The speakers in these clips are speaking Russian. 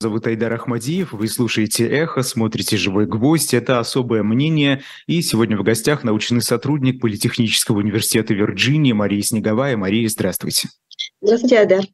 зовут Айдар Ахмадиев, вы слушаете «Эхо», смотрите «Живой гвоздь». Это «Особое мнение». И сегодня в гостях научный сотрудник Политехнического университета Вирджинии Мария Снеговая. Мария, здравствуйте. Здравствуйте, Айдар.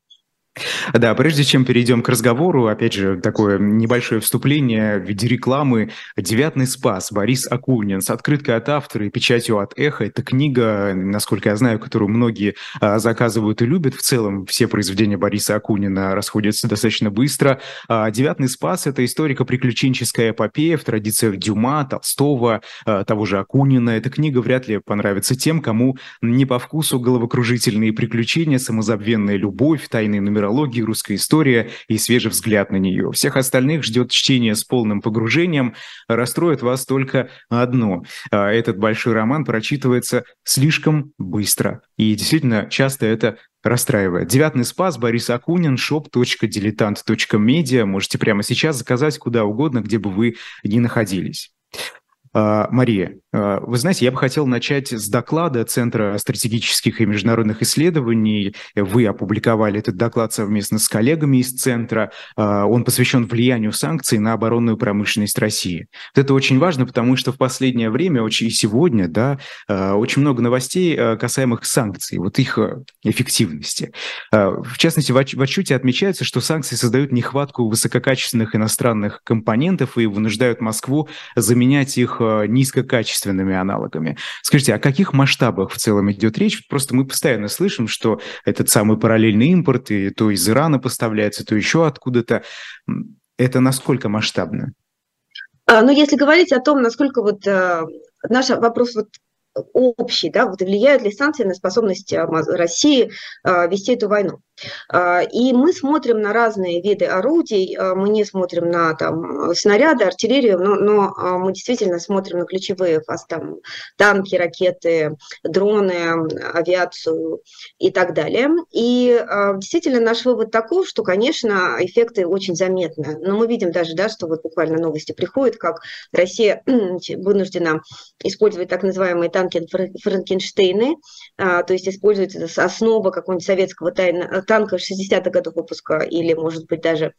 Да, прежде чем перейдем к разговору, опять же, такое небольшое вступление в виде рекламы. «Девятный спас» Борис Акунин с открыткой от автора и печатью от «Эхо». Это книга, насколько я знаю, которую многие а, заказывают и любят. В целом все произведения Бориса Акунина расходятся достаточно быстро. А, «Девятный спас» — это историко-приключенческая эпопея в традициях Дюма, Толстого, а, того же Акунина. Эта книга вряд ли понравится тем, кому не по вкусу головокружительные приключения, самозабвенная любовь, тайные номера культурология, русская история и свежий взгляд на нее. Всех остальных ждет чтение с полным погружением. Расстроит вас только одно. А, этот большой роман прочитывается слишком быстро. И действительно, часто это расстраивает. Девятный спас, Борис Акунин, shop.diletant.media. Можете прямо сейчас заказать куда угодно, где бы вы ни находились. А, Мария, вы знаете, я бы хотел начать с доклада Центра стратегических и международных исследований. Вы опубликовали этот доклад совместно с коллегами из Центра. А, он посвящен влиянию санкций на оборонную промышленность России. Это очень важно, потому что в последнее время, очень и сегодня, да, очень много новостей касаемых санкций, вот их эффективности. В частности, в отчете отмечается, что санкции создают нехватку высококачественных иностранных компонентов и вынуждают Москву заменять их Э, низкокачественными аналогами. Скажите, о каких масштабах в целом идет речь? Просто мы постоянно слышим, что этот самый параллельный импорт и то из Ирана поставляется, то еще откуда-то. Это насколько масштабно? А, ну, если говорить о том, насколько вот э, наш вопрос вот общий, да, вот влияют ли санкции на способность э, России э, вести эту войну. А, и мы смотрим на разные виды орудий, мы не смотрим на там, снаряды, артиллерию, но, но мы действительно смотрим на ключевые там, танки, ракеты, дроны, авиацию и так далее. И действительно наш вывод такой, что, конечно, эффекты очень заметны. Но мы видим даже, да, что вот буквально новости приходят, как Россия вынуждена использовать так называемые танки Франкенштейны, то есть используется основа какого-нибудь советского тайного танка 60-х годов выпуска или, может быть, даже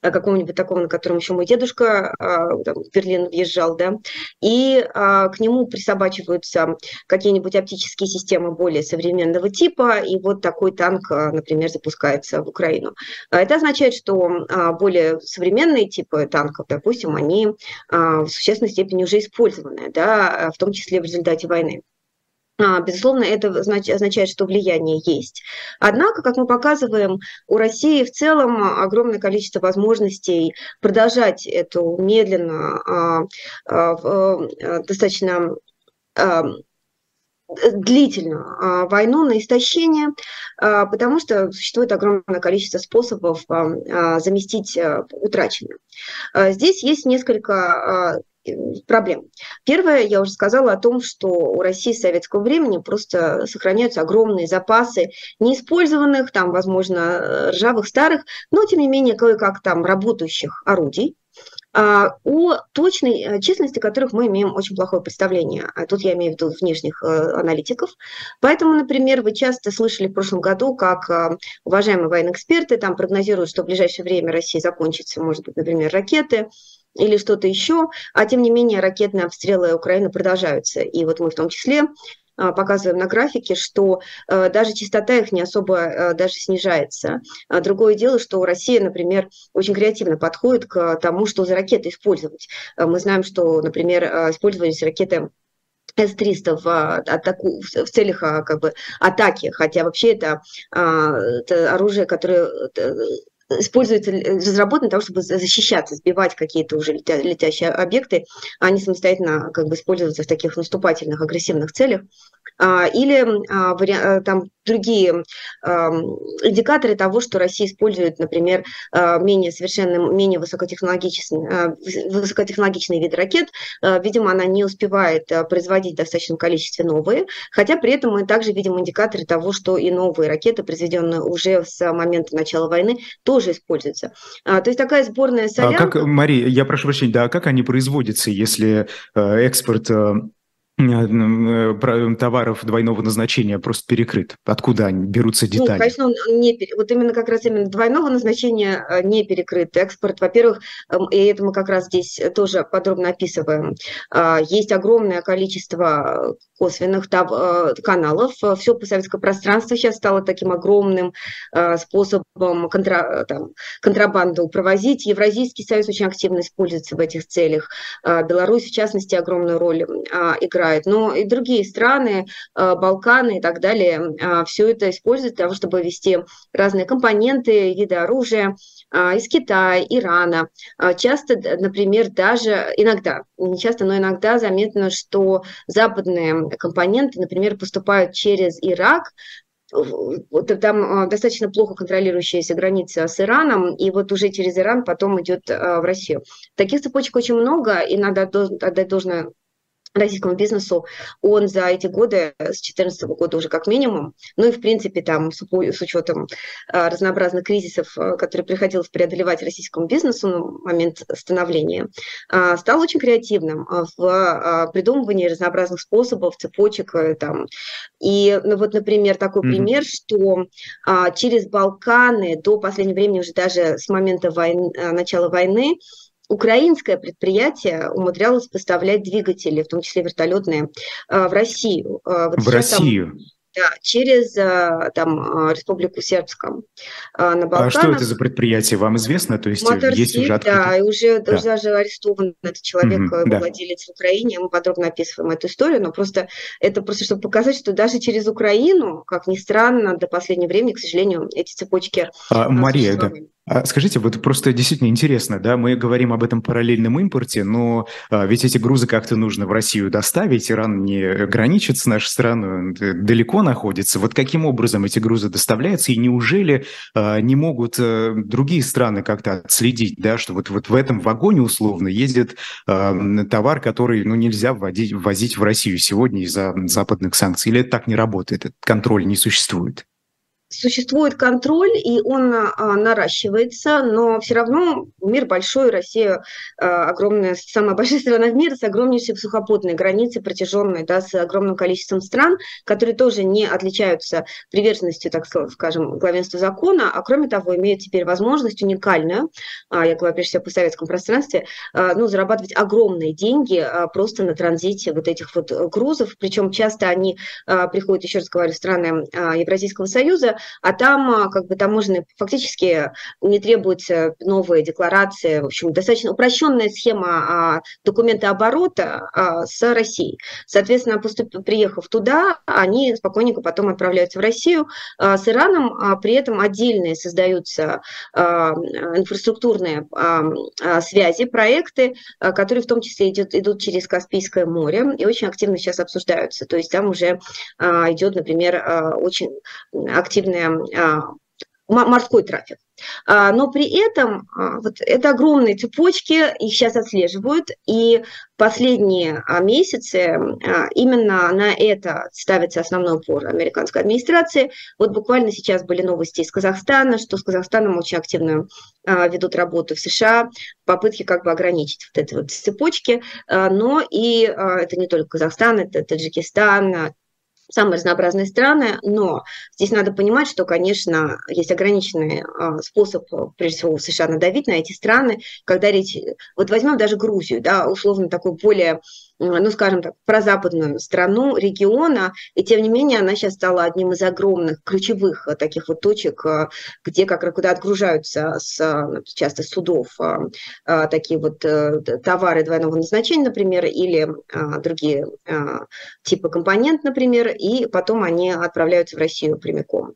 какого-нибудь такого, на котором еще мой дедушка а, там, в Берлин въезжал, да, и а, к нему присобачиваются какие-нибудь оптические системы более современного типа, и вот такой танк, а, например, запускается в Украину. Это означает, что более современные типы танков, допустим, они в существенной степени уже использованы, да, в том числе в результате войны. А, безусловно, это означает, что влияние есть. Однако, как мы показываем, у России в целом огромное количество возможностей продолжать эту медленно, а, а, достаточно длительную войну на истощение, потому что существует огромное количество способов заместить утраченное. Здесь есть несколько проблем. Первое, я уже сказала о том, что у России советского времени просто сохраняются огромные запасы неиспользованных, там, возможно, ржавых старых, но, тем не менее, кое-как там работающих орудий, а, о точной э, численности которых мы имеем очень плохое представление. А тут я имею в виду внешних э, аналитиков. Поэтому, например, вы часто слышали в прошлом году, как э, уважаемые военные эксперты там прогнозируют, что в ближайшее время Россия закончится, может быть, например, ракеты, или что-то еще, а тем не менее ракетные обстрелы Украины продолжаются. И вот мы в том числе а, показываем на графике, что э, даже частота их не особо э, даже снижается. А другое дело, что Россия, например, очень креативно подходит к тому, что за ракеты использовать. Э, мы знаем, что, например, использовались ракеты с-300 в, атаку, в целях как бы, атаки, хотя вообще это, это оружие, которое используется, э, разработан для того, чтобы защищаться, сбивать какие-то уже летя, летящие объекты, а не самостоятельно как бы использоваться в таких наступательных, агрессивных целях. А, или а, э, там другие индикаторы того, что Россия использует, например, а, менее совершенно менее высокотехнологичный, высокотехнологичный вид ракет. Видимо, она не успевает производить в достаточном количестве новые, хотя при этом мы также видим индикаторы того, что и новые ракеты, произведенные уже с момента начала войны, тоже используются. То есть такая сборная солянка... А как, Мария, я прошу прощения, да, как они производятся, если э, экспорт э, товаров двойного назначения просто перекрыт? Откуда они берутся ну, детали? Ну, конечно, он не, вот именно как раз именно двойного назначения э, не перекрыт экспорт. Во-первых, эм, и это мы как раз здесь тоже подробно описываем, а, есть огромное количество косвенных э, каналов. Все постсоветское пространство сейчас стало таким огромным способом контра, там, контрабанду провозить. Евразийский союз очень активно используется в этих целях. А, Беларусь, в частности, огромную роль а, играет играет, но и другие страны, э, Балканы и так далее, э, все это используют для того, чтобы вести разные компоненты, виды оружия э, из Китая, Ирана. Часто, например, даже иногда, не часто, но иногда заметно, что западные компоненты, например, поступают через Ирак, там достаточно плохо контролирующаяся граница с Ираном, и вот уже через Иран потом идет в Россию. Таких цепочек очень много, и надо отдать должное российскому бизнесу, он за эти годы, с 2014 года уже как минимум, ну и в принципе там с, с учетом а, разнообразных кризисов, а, которые приходилось преодолевать российскому бизнесу на момент становления, а, стал очень креативным в придумывании разнообразных способов, цепочек э, там. И ну, вот, например, такой mm-hmm. пример, что через Балканы до последнего времени, уже даже с момента войны, начала войны, украинское предприятие умудрялось поставлять двигатели, в том числе вертолетные, э, в Россию. Э, вот в Россию? Там, да, через э, там, Республику Сербском на Балканах. А что это за предприятие, вам известно? То есть Моторсит, есть уже открытый... да, и уже да. даже арестован этот человек, mm-hmm, да. владелец в Украине, мы подробно описываем эту историю, но просто это просто чтобы показать, что даже через Украину, как ни странно, до последнего времени, к сожалению, эти цепочки а, Мария, да. А скажите, вот просто действительно интересно, да, мы говорим об этом параллельном импорте, но а, ведь эти грузы как-то нужно в Россию доставить, Иран не граничит с нашей страной, далеко находится. Вот каким образом эти грузы доставляются, и неужели а, не могут а, другие страны как-то отследить, да, что вот, вот в этом вагоне условно ездит товар, который, ну, нельзя вводить, ввозить в Россию сегодня из-за западных санкций, или это так не работает, этот контроль не существует? Существует контроль, и он а, наращивается, но все равно мир большой, Россия а, огромная, самая большая страна в мире с огромнейшей сухопутной границей, протяженной, да, с огромным количеством стран, которые тоже не отличаются приверженностью, так скажем, главенству закона, а кроме того имеют теперь возможность уникальную, а, я говорю прежде всего по советском пространстве, а, ну, зарабатывать огромные деньги а, просто на транзите вот этих вот грузов, причем часто они а, приходят, еще раз говорю, страны а, Евразийского союза, а там а, как бы таможенные фактически не требуются новые декларации, в общем, достаточно упрощенная схема а, документа оборота а, с Россией. Соответственно, поступ, приехав туда, они спокойненько потом отправляются в Россию. С Ираном при этом отдельные создаются инфраструктурные связи, проекты, которые в том числе идут, идут через Каспийское море и очень активно сейчас обсуждаются. То есть там уже идет, например, очень активно активный морской трафик. А, но при этом а, вот это огромные цепочки, их сейчас отслеживают, и последние а, месяцы именно на это ставится основной упор американской администрации. Вот буквально сейчас были новости из Казахстана, что с Казахстаном очень активно ведут работу в США, попытки как бы ограничить вот эти вот цепочки, но и это не только Казахстан, это Таджикистан, самые разнообразные страны, но здесь надо понимать, что, конечно, есть ограниченный а, способ, прежде всего, в США надавить на эти страны, когда речь... Вот возьмем даже Грузию, да, условно такой более ну, скажем так, прозападную страну региона, и тем не менее она сейчас стала одним из огромных ключевых э, таких вот точек, э, где как куда отгружаются с, э, часто судов такие вот товары двойного назначения, например, или другие типы компонент, например, и потом они отправляются в Россию прямиком.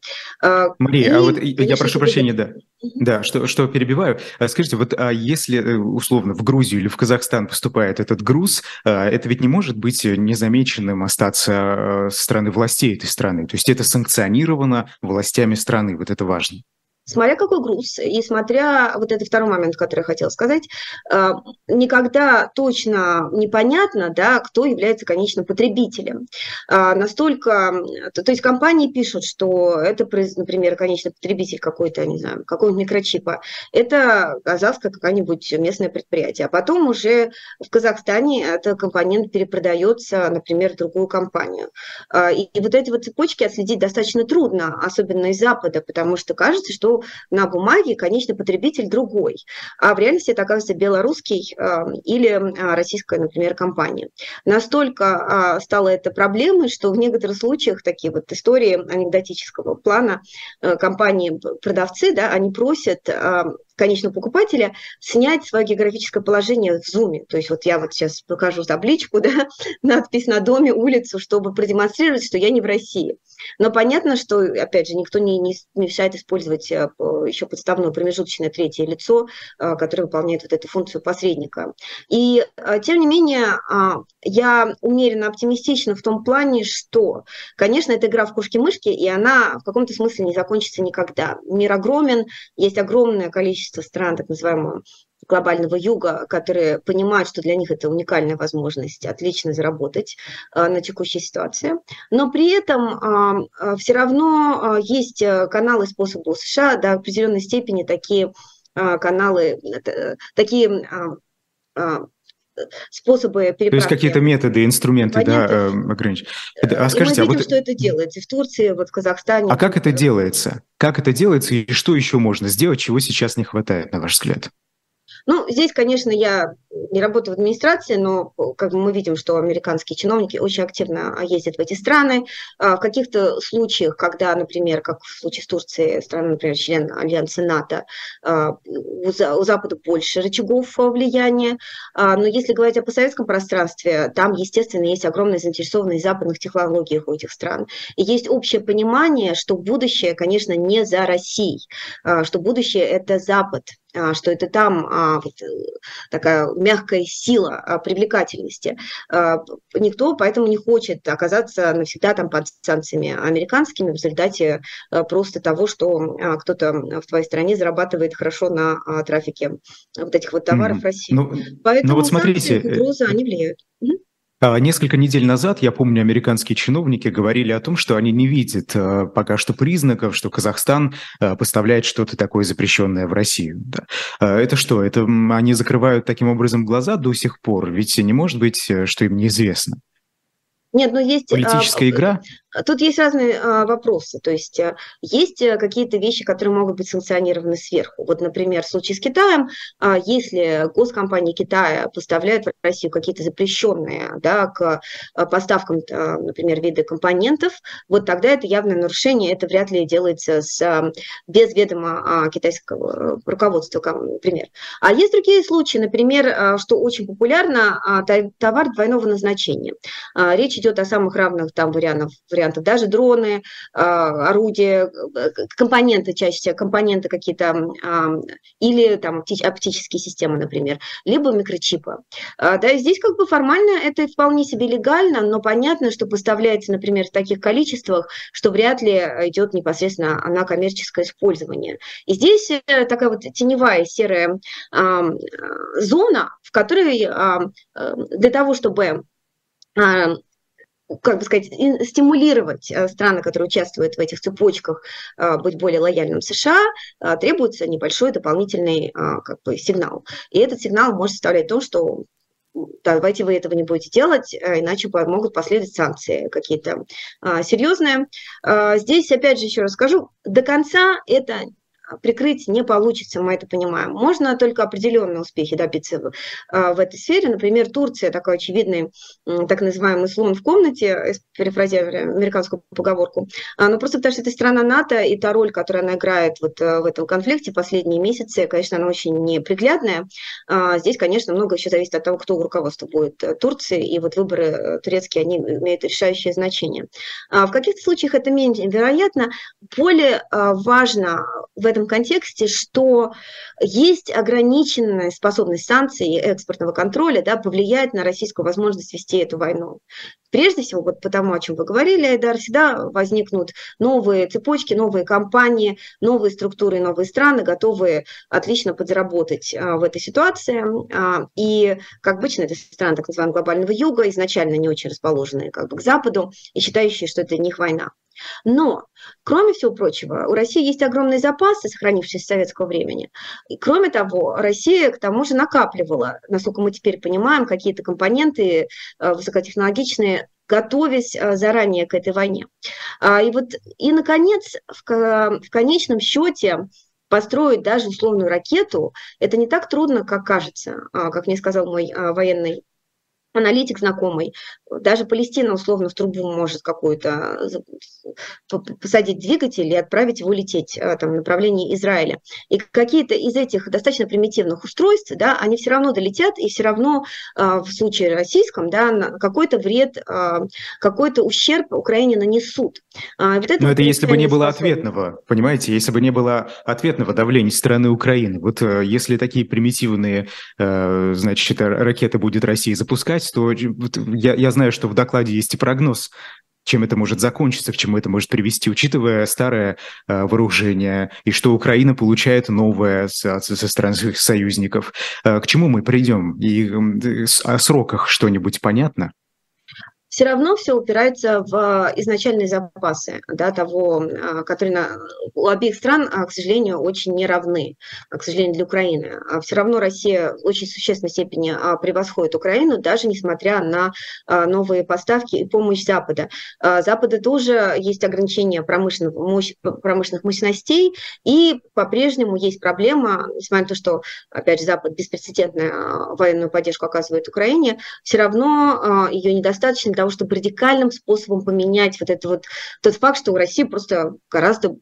Мария, и, а вот конечно, я прошу прощения, да. Да, что, что перебиваю. Скажите, вот а если условно в Грузию или в Казахстан поступает этот груз, это ведь не может быть незамеченным остаться э, со стороны властей этой страны. То есть это санкционировано властями страны, вот это важно. Смотря какой груз, и смотря, вот это второй момент, который я хотела сказать, э, никогда точно непонятно, да, кто является конечным потребителем. А, настолько, то есть компании пишут, что это, например, конечный потребитель какой-то, не знаю, какого-нибудь микрочипа, это казахское какое-нибудь местное предприятие, а потом уже в Казахстане этот компонент перепродается, например, в другую компанию. А, и вот эти вот цепочки отследить достаточно трудно, особенно из Запада, потому что кажется, что на бумаге конечный потребитель другой, а в реальности это оказывается белорусский а, или а, российская, например, компания. Настолько а, стало это проблемой, что в некоторых случаях такие вот истории анекдотического плана компании-продавцы, да, они просят конечного покупателя снять свое географическое положение в зуме. То есть вот я вот сейчас покажу табличку, да, надпись на доме, улицу, чтобы продемонстрировать, что я не в России. Но понятно, что, опять же, никто не, не мешает использовать э, еще подставное промежуточное третье лицо, э, которое выполняет вот эту функцию посредника. И, э, тем не менее, а, я умеренно оптимистична в том плане, что, конечно, это игра в кошки-мышки, и она в каком-то смысле не закончится никогда. Мир огромен, есть огромное количество стран, так называемого глобального юга, которые понимают, что для них это уникальная возможность отлично заработать а, на текущей ситуации. Но при этом а, все равно есть э, каналы способы США до определенной степени такие каналы, э, такие способы переправки. То есть какие-то методы, инструменты, Понятно. да, э, ограничить. А скажите, и мы видим, а вот... что это делается в Турции, вот в Казахстане. А как это делается? Как это делается и что еще можно сделать, чего сейчас не хватает, на ваш взгляд? Ну, здесь, конечно, я не работаю в администрации, но как мы видим, что американские чиновники очень активно ездят в эти страны. А, в каких-то случаях, когда, например, как в случае с Турцией, страна, например, член Альянса НАТО, а, у Запада больше рычагов влияния. А, но если говорить о постсоветском пространстве, там, естественно, есть огромная заинтересованность в западных технологиях у этих стран. И есть общее понимание, что будущее, конечно, не за Россией, что будущее – это Запад, что это там вот, э, такая мягкая сила а, привлекательности. А, никто поэтому не хочет оказаться навсегда там под санкциями американскими в результате а, просто того, что кто-то в твоей стране зарабатывает хорошо на трафике вот этих вот товаров mm-hmm. России. Ну, поэтому ну вот смотрите, угрозы, они влияют. Mm-hmm. А, несколько недель назад, я помню, американские чиновники говорили о том, что они не видят э, пока что признаков, что Казахстан э, поставляет что-то такое запрещенное в Россию. Да. А, это что? Это они закрывают таким образом глаза до сих пор? Ведь не может быть, э, что им неизвестно. Нет, но есть... Политическая игра? Тут есть разные а, вопросы. То есть а, есть а, какие-то вещи, которые могут быть санкционированы сверху. Вот, например, в случае с Китаем, а, если госкомпании Китая поставляют в Россию какие-то запрещенные да, к а, поставкам, а, например, виды компонентов, вот тогда это явное нарушение, это вряд ли делается с, а, без ведома а, китайского руководства, например. А есть другие случаи, например, а, что очень популярно, а, товар двойного назначения. А, речь идет о самых равных там вариантах, вариантов, даже дроны, а, орудия, э, компоненты чаще всего, компоненты какие-то, или там оптические системы, например, либо микрочипы. А, да, здесь как бы формально это вполне себе легально, но понятно, что поставляется, например, в таких количествах, что вряд ли идет непосредственно на коммерческое использование. И здесь э, такая вот теневая серая зона, в которой э, для того, чтобы как бы сказать, стимулировать э, страны, которые участвуют в этих цепочках, э, быть более лояльным США, э, требуется небольшой дополнительный как бы, сигнал. И этот сигнал может составлять то, что давайте вы этого не будете делать, иначе могут последовать санкции какие-то серьезные. Здесь, опять же, еще раз скажу, до конца это прикрыть не получится, мы это понимаем. Можно только определенные успехи добиться в, а, в этой сфере. Например, Турция такой очевидный так называемый слон в комнате, перефразируя американскую поговорку, а, но просто потому что это страна НАТО, и та роль, которую она играет вот э, в этом конфликте последние месяцы, конечно, она очень неприглядная. А, здесь, конечно, много еще зависит от того, кто у руководства будет э, Турции, и вот выборы э, турецкие, они имеют решающее значение. В каких-то случаях это менее вероятно. Более важно в этом контексте, что есть ограниченная способность санкций и экспортного контроля да, повлиять на российскую возможность вести эту войну. Прежде всего, вот потому, о чем вы говорили, Айдар, всегда возникнут новые цепочки, новые компании, новые структуры, новые страны, готовые отлично подзаработать в этой ситуации. И, как обычно, это страны так называемого глобального юга, изначально не очень расположенные как бы к Западу и считающие, что это не их война. Но, кроме всего прочего, у России есть огромные запасы, сохранившиеся с советского времени. И кроме того, Россия к тому же накапливала, насколько мы теперь понимаем, какие-то компоненты э, высокотехнологичные, готовясь э, заранее к этой войне. А, и вот, и, наконец, в, конечном счете, построить даже условную ракету, это не так трудно, как кажется, а, как мне сказал мой а, военный аналитик знакомый, даже Палестина условно в трубу может какую-то посадить двигатель и отправить его лететь э, там, в направлении Израиля. И какие-то из этих достаточно примитивных устройств, да, они все равно долетят, и все равно э, в случае российском да, какой-то вред, э, какой-то ущерб Украине нанесут. Вот это Но это если бы не было ответного, понимаете, если бы не было ответного давления стороны Украины. Вот если такие примитивные, значит, ракеты будет Россия запускать, то я, я знаю, что в докладе есть и прогноз чем это может закончиться, к чему это может привести, учитывая старое э, вооружение и что Украина получает новое со, со стороны своих союзников. Э, к чему мы придем? И э, о сроках что-нибудь понятно? Все равно все упирается в изначальные запасы да, того, а, которые на, у обеих стран, а, к сожалению, очень неравны, а, к сожалению, для Украины. Все равно Россия в очень существенной степени превосходит Украину, даже несмотря на новые поставки и помощь Запада. Запада тоже есть ограничения промышленных, мощь, промышленных мощностей, и по-прежнему есть проблема, несмотря на то, что, опять же, Запад беспрецедентную военную поддержку оказывает Украине, все равно ее недостаточно для того, чтобы радикальным способом поменять вот этот вот тот факт, что у России просто гораздо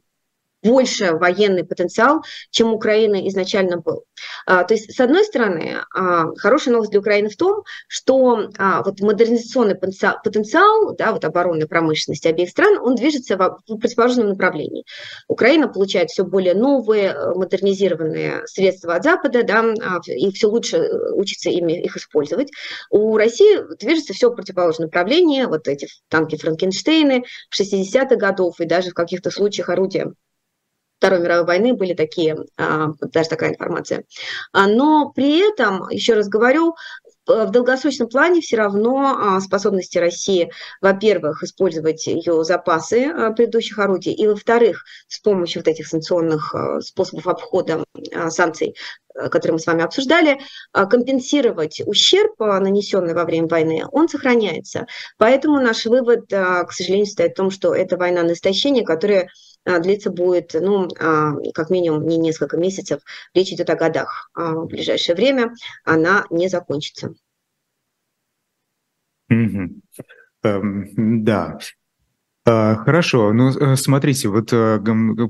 больше военный потенциал, чем Украина изначально был. А, то есть, с одной стороны, а, хорошая новость для Украины в том, что а, вот модернизационный потенциал, да, вот оборонной промышленности обеих стран, он движется в противоположном направлении. Украина получает все более новые, э, модернизированные средства от Запада, да, и все лучше э, учится ими их использовать. У России движется все в противоположном направлении, вот эти танки Франкенштейны 60-х годов и даже в каких-то случаях орудия Второй мировой войны были такие, а, даже такая информация. А, но при этом, еще раз говорю, в долгосрочном плане все равно а, способности России, во-первых, использовать ее запасы предыдущих орудий, и, во-вторых, с помощью вот этих санкционных способов обхода санкций, которые мы с вами обсуждали, компенсировать ущерб, нанесенный во время войны, он сохраняется. Поэтому наш вывод, к сожалению, стоит в том, что это война на истощение, которая длиться будет, ну, а, как минимум не несколько месяцев, речь идет о годах. А в ближайшее время она не закончится. Mm-hmm. Um, да, а, хорошо, ну э, смотрите, вот э,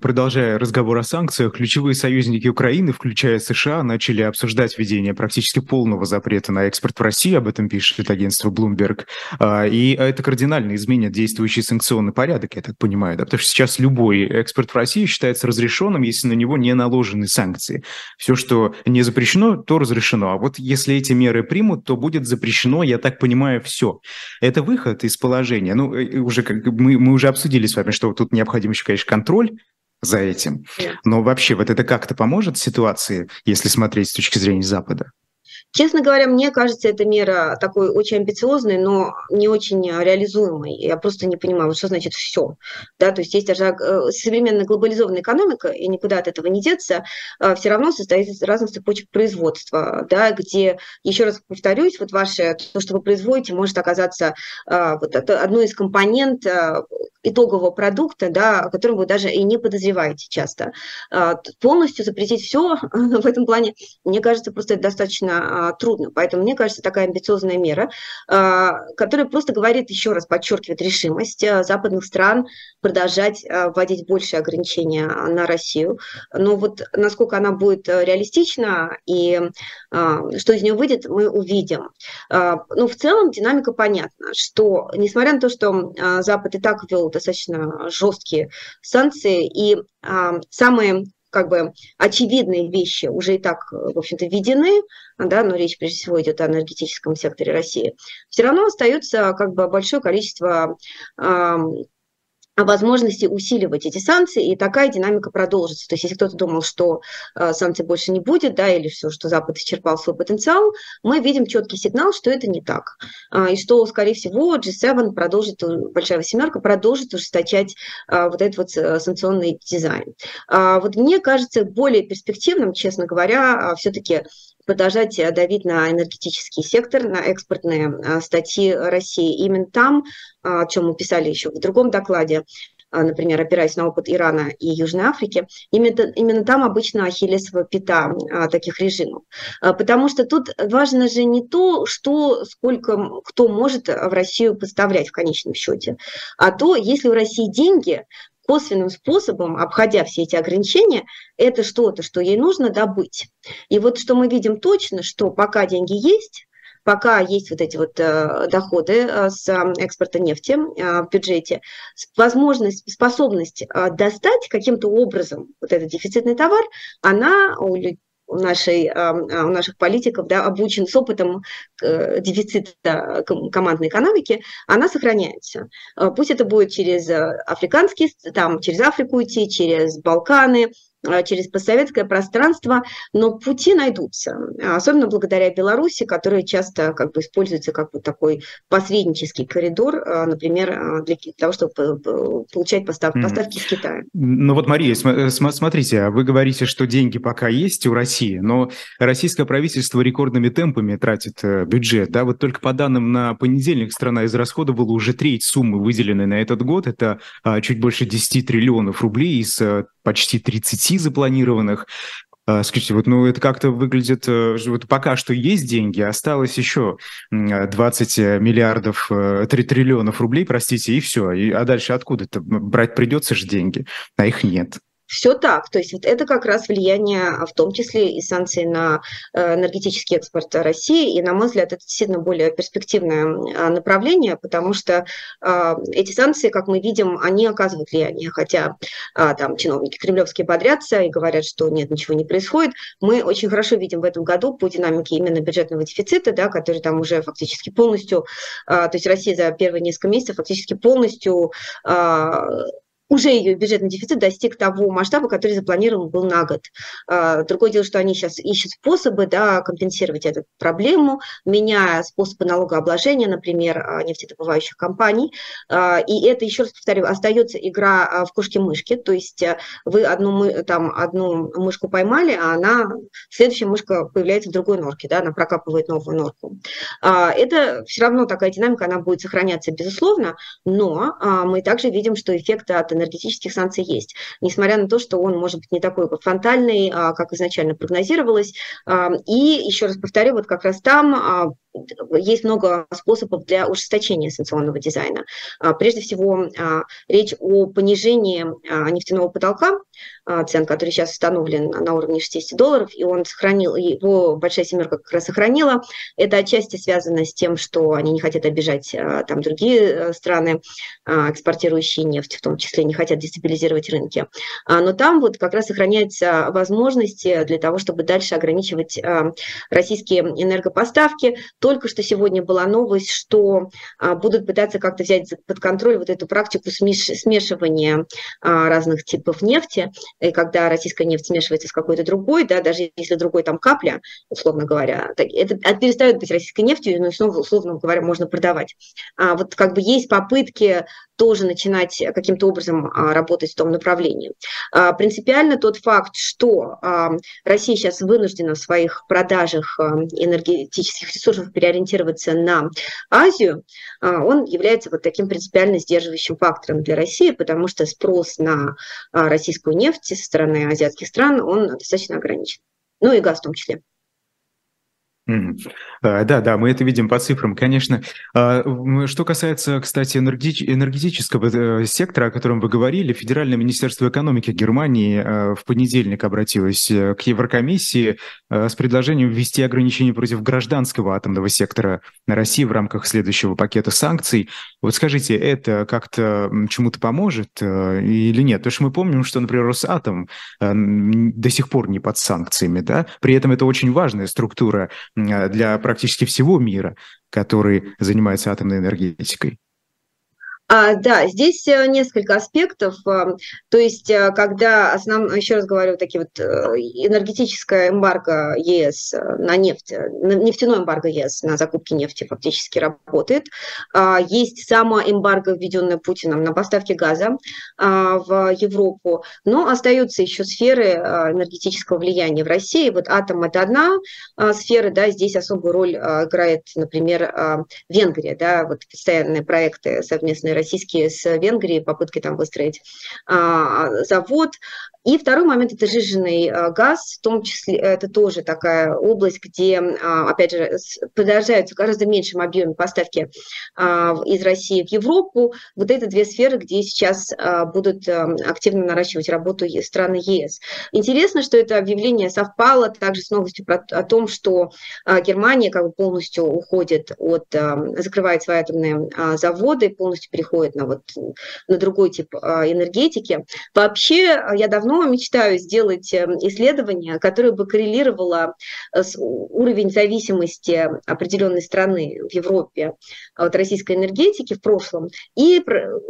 продолжая разговор о санкциях, ключевые союзники Украины, включая США, начали обсуждать введение практически полного запрета на экспорт в Россию, об этом пишет агентство Bloomberg, а, и это кардинально изменит действующий санкционный порядок, я так понимаю, да, потому что сейчас любой экспорт в Россию считается разрешенным, если на него не наложены санкции. Все, что не запрещено, то разрешено, а вот если эти меры примут, то будет запрещено, я так понимаю, все. Это выход из положения, ну, э, уже как мы мы уже обсудили с вами, что тут необходим еще, конечно, контроль за этим. Но вообще вот это как-то поможет ситуации, если смотреть с точки зрения Запада? Честно говоря, мне кажется, эта мера такой очень амбициозной, но не очень реализуемой. Я просто не понимаю, что значит все. Да, то есть есть даже э, современная глобализованная экономика, и никуда от этого не деться, а все равно состоит из разных цепочек производства, да, где, еще раз повторюсь, вот ваше, то, что вы производите, может оказаться а, вот одной из компонент а, итогового продукта, да, о котором вы даже и не подозреваете часто. Полностью запретить все в этом плане, мне кажется, просто достаточно а, трудно. Поэтому, мне кажется, такая амбициозная мера, а, которая просто говорит, еще раз подчеркивает решимость а, западных стран продолжать вводить большие ограничения на Россию. Но вот насколько она будет реалистична и что из нее выйдет, мы увидим. Ну, в целом динамика понятна, что несмотря на то, что Запад и так ввел достаточно жесткие санкции, и самые как бы очевидные вещи уже и так, в общем-то, введены, да, но речь прежде всего идет о энергетическом секторе России, все равно остается как бы большое количество о возможности усиливать эти санкции, и такая динамика продолжится. То есть если кто-то думал, что э, санкций больше не будет, да, или все, что Запад исчерпал свой потенциал, мы видим четкий сигнал, что это не так. Э, и что, скорее всего, G7 продолжит, Большая Восьмерка продолжит ужесточать э, вот этот вот э, санкционный дизайн. Э, вот мне кажется более перспективным, честно говоря, э, все-таки продолжать э, давить на энергетический сектор, на экспортные э, статьи России. Именно там, о чем мы писали еще в другом докладе, э, например, опираясь на опыт Ирана и Южной Африки, именно, именно там обычно ахиллесова пята таких режимов. Потому что тут важно же не то, что сколько кто может в Россию поставлять в конечном счете, а то, если у России деньги, косвенным способом, обходя все эти ограничения, это что-то, что ей нужно добыть. И вот что мы видим точно, что пока деньги есть, пока есть вот эти вот э, доходы э, с экспорта нефти э, в бюджете, возможность, способность достать каким-то образом вот этот дефицитный товар, она у у, нашей, у наших политиков, да, обучен с опытом э, дефицита командной экономики, она сохраняется. Э, пусть это будет через э, африканские, там, через Африку идти, через Балканы, через постсоветское пространство, но пути найдутся, особенно благодаря Беларуси, которая часто как бы используется как вот такой посреднический коридор, э, например, э, для того, чтобы получать постав, поставки mm. с Китая. Ну вот, Мария, смотрите, а вы говорите, что деньги пока есть у России, но российское правительство рекордными темпами тратит бюджет, да, вот только по данным на понедельник страна израсходовала уже треть суммы, выделенной на этот год, это а, чуть больше 10 триллионов рублей из почти 30 запланированных. А, скажите, вот ну это как-то выглядит, э, вот пока что есть деньги, осталось еще 20 миллиардов, 3 э, триллионов рублей, простите, и все. А дальше откуда-то брать придется же деньги, а их нет. Все так. То есть вот это как раз влияние, а, в том числе и санкции на э, энергетический экспорт России. И, на мой взгляд, это действительно более перспективное а, направление, потому что а, эти санкции, как мы видим, они оказывают влияние. Хотя там чиновники кремлевские бодрятся и говорят, что нет, ничего не происходит. Мы очень хорошо видим в этом году по динамике именно бюджетного дефицита, да, который там уже фактически полностью, то есть Россия за первые несколько месяцев фактически полностью уже ее бюджетный дефицит достиг того масштаба, который запланирован был на год. А, другое дело, что они сейчас ищут способы да, компенсировать эту проблему, меняя способы налогообложения, например, а, нефтедобывающих компаний. А, и это, еще раз повторю, остается игра в кошки-мышки, то есть вы одну, там, одну мышку поймали, а она, следующая мышка появляется в другой норке, да, она прокапывает новую норку. Это все равно такая динамика, она будет сохраняться, безусловно, но мы также видим, что эффекты от энергетических санкций есть. Несмотря на то, что он может быть не такой фронтальный, а, как изначально прогнозировалось. А, и еще раз повторю, вот как раз там а, есть много способов для ужесточения санкционного дизайна. Прежде всего, речь о понижении нефтяного потолка цен, который сейчас установлен на уровне 60 долларов, и он сохранил, его Большая Семерка как раз сохранила. Это отчасти связано с тем, что они не хотят обижать там другие э, страны, экспортирующие нефть, в том числе не хотят дестабилизировать рынки. Но там вот как раз сохраняются возможности для того, чтобы дальше ограничивать российские энергопоставки, только что сегодня была новость, что а, будут пытаться как-то взять под контроль вот эту практику смешивания а, разных типов нефти, когда российская нефть смешивается с какой-то другой, да, даже если другой там капля, условно говоря, это перестает быть российской нефтью, но снова, условно говоря, можно продавать. А вот как бы есть попытки тоже начинать каким-то образом а, работать в том направлении. А, принципиально тот факт, что а, Россия сейчас вынуждена в своих продажах энергетических ресурсов переориентироваться на Азию, он является вот таким принципиально сдерживающим фактором для России, потому что спрос на российскую нефть со стороны азиатских стран, он достаточно ограничен. Ну и газ в том числе. Да, да, мы это видим по цифрам, конечно. А, что касается, кстати, энергетического э, сектора, о котором вы говорили, Федеральное министерство экономики Германии э, в понедельник обратилось э, к Еврокомиссии с предложением ввести ограничения против гражданского атомного сектора на России в рамках следующего пакета санкций. Вот скажите, это как-то чему-то поможет или нет? Потому что мы помним, что, например, Росатом до сих пор не под санкциями, да? При этом это очень важная структура для практически всего мира, который занимается атомной энергетикой. А, да, здесь э, несколько аспектов. Э, то есть, э, когда основ... еще раз говорю, такие вот энергетическая эмбарго ЕС на нефть, нефтяной эмбарго ЕС на закупки нефти фактически работает. А, есть само эмбарго, введенное Путиным на поставки газа а, в Европу, но остаются еще сферы энергетического влияния в России. Вот атом – это одна сфера, да, здесь особую роль играет, например, Венгрия, да, вот постоянные проекты совместные российские с Венгрией, попытки там выстроить а, завод. И второй момент – это жиженный а, газ, в том числе это тоже такая область, где, а, опять же, продолжаются гораздо меньшем объеме поставки из России в Европу. Вот это две сферы, где сейчас будут активно наращивать работу страны ЕС. Интересно, что это объявление совпало также с новостью про, о том, что Германия как бы полностью уходит от, закрывает свои атомные заводы, полностью переходит на, вот, на другой тип энергетики. Вообще, я давно мечтаю сделать эм, исследование, которое бы коррелировало э, с уровень зависимости определенной страны в Европе от российской энергетики в прошлом и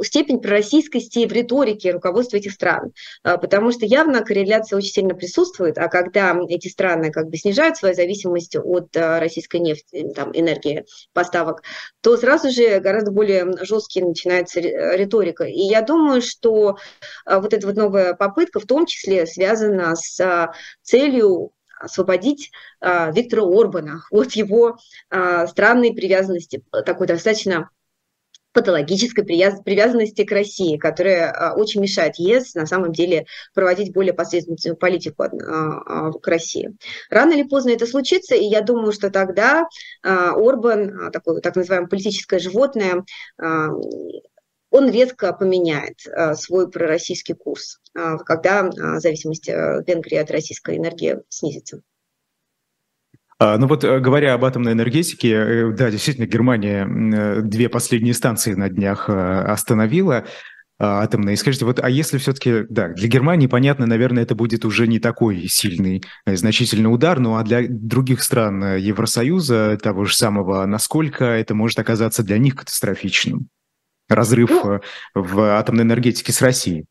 степень пророссийскости в риторике руководства этих стран. А, потому что явно корреляция очень сильно присутствует, а когда эти страны как бы снижают свою зависимость от э, российской нефти, там, энергии, поставок, то сразу же гораздо более жесткие начинается риторика. И я думаю, что э, вот эта вот новая попытка в том числе связана с а, целью освободить Виктора Орбана от его странной привязанности, такой достаточно патологической привязанности к России, которая очень мешает ЕС на самом деле проводить более последовательную политику к России. Рано или поздно это случится, и я думаю, что тогда Орбан, такое так называемое политическое животное, он резко поменяет э, свой пророссийский курс, э, когда э, зависимость Венгрии от российской энергии снизится. А, ну вот, говоря об атомной энергетике, да, действительно, Германия две последние станции на днях остановила атомные. Скажите, вот, а если все-таки, да, для Германии, понятно, наверное, это будет уже не такой сильный, значительный удар, ну а для других стран Евросоюза, того же самого, насколько это может оказаться для них катастрофичным? разрыв ну, э, в атомной энергетике с Россией?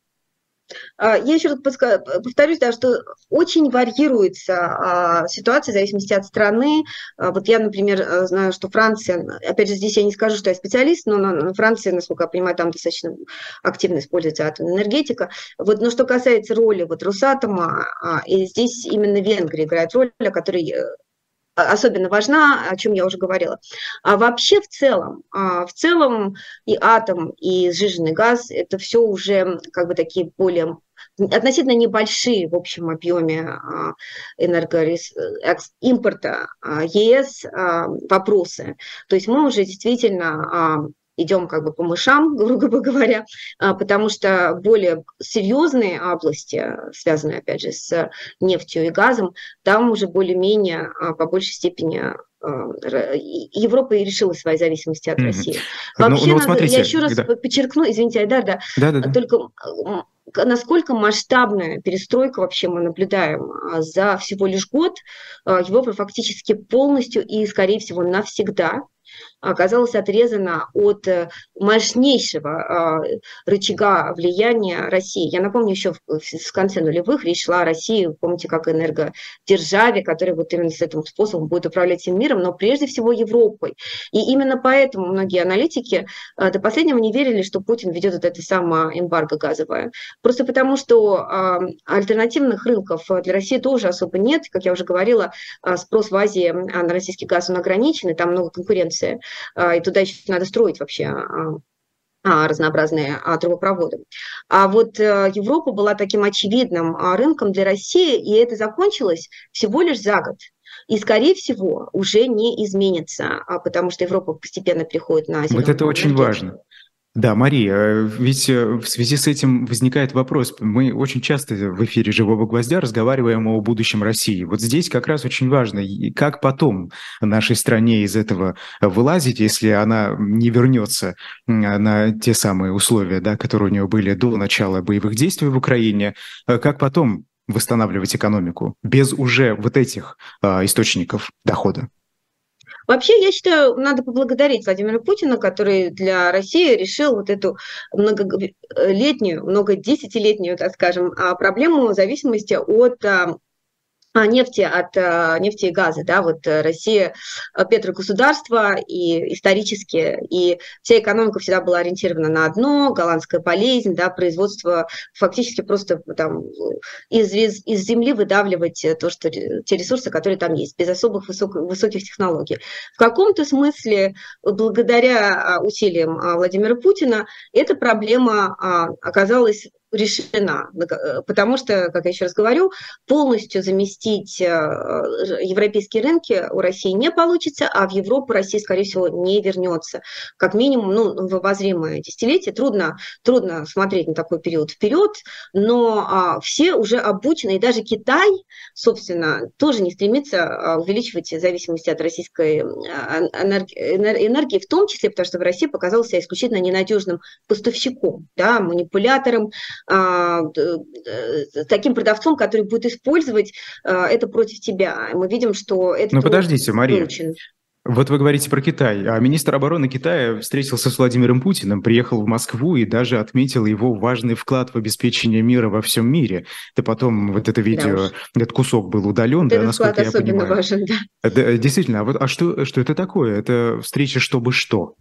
А, я еще раз повторюсь, да, что очень варьируется а, ситуация в зависимости от страны. А, вот я, например, э, знаю, что Франция, опять же, здесь я не скажу, что я специалист, но на Франции, насколько я понимаю, там достаточно активно используется атомная энергетика. Вот, но что касается роли вот Росатома, и здесь именно Венгрия играет роль, о которой э, особенно важна, о чем я уже говорила. А вообще в целом, а, в целом и атом, и сжиженный газ – это все уже как бы такие более относительно небольшие в общем объеме а, энергоимпорта а, ЕС вопросы. То есть мы уже действительно идем как бы по мышам, грубо говоря, а, потому что более серьезные области, связанные, опять же, с нефтью и газом, там уже более-менее а, по большей степени а, Европа и решила свои зависимости от России. Mm-hmm. Вообще, ну, ну, смотрите, я еще раз да. подчеркну, извините, да, да, да, да, только насколько масштабная перестройка вообще мы наблюдаем за всего лишь год, Европа фактически полностью и, скорее всего, навсегда оказалась отрезана от э, мощнейшего а, рычага влияния России. Я напомню, еще в конце нулевых речь шла о России, помните, как энергодержаве, которая вот именно с этим способом будет управлять всем миром, но прежде всего Европой. И именно поэтому многие аналитики э, до последнего не верили, что Путин ведет вот это самое эмбарго газовое. Просто потому, что а, альтернативных рынков для России тоже особо нет. Как я уже говорила, а, спрос в Азии на российский газ он ограничен, и там много конкуренции. А, и туда еще надо строить вообще а, а, разнообразные трубопроводы. А вот э, Европа была таким очевидным рынком для России, и это закончилось всего лишь за год. и, скорее всего, уже не изменится, а потому что Европа постепенно переходит на Вот это очень важно. Да, Мария, э, ведь э, в связи с этим возникает вопрос. Мы очень часто в эфире «Живого гвоздя» разговариваем о будущем России. Вот здесь как раз очень важно, как потом нашей стране из этого вылазить, если она не вернется на те самые условия, да, которые у нее были до начала боевых действий в Украине, э, как потом восстанавливать экономику без уже вот этих источников дохода? Вообще, я считаю, надо поблагодарить Владимира Путина, который для России решил вот эту многолетнюю, многодесятилетнюю, так скажем, а, проблему зависимости от а, нефти от а, нефти и газа, да, вот э, Россия э, петрогосударство и исторически, и вся экономика всегда была ориентирована на одно, голландская болезнь, да, производство фактически просто там из, из, из земли выдавливать то, что те ресурсы, которые там есть, без особых высок, высоких технологий. В каком-то смысле, благодаря а, усилиям Владимира Путина, эта проблема оказалась решена, э, потому что, как я еще раз говорю, полностью заместить э, европейские рынки у России не получится, а в Европу Россия, скорее всего, не вернется. Как минимум, ну, в обозримое десятилетие. Трудно, трудно смотреть на такой период вперед, но а, все уже обучены, и даже Китай, собственно, тоже не стремится а, увеличивать зависимость от российской а, энергии, энергии, в том числе потому, что в России показался исключительно ненадежным поставщиком, да, манипулятором, таким продавцом, который будет использовать а, это против тебя. Мы видим, что это... Ну подождите, Мария. Выучен. Вот вы говорите про Китай, а министр обороны Китая встретился с Владимиром Путиным, приехал в Москву и даже отметил его важный вклад в обеспечение мира во всем мире. Да потом вот это видео, да этот кусок был удален, да, насколько я понимаю. Важен, да. Это, действительно, а вот а что, что это такое? Это встреча чтобы что?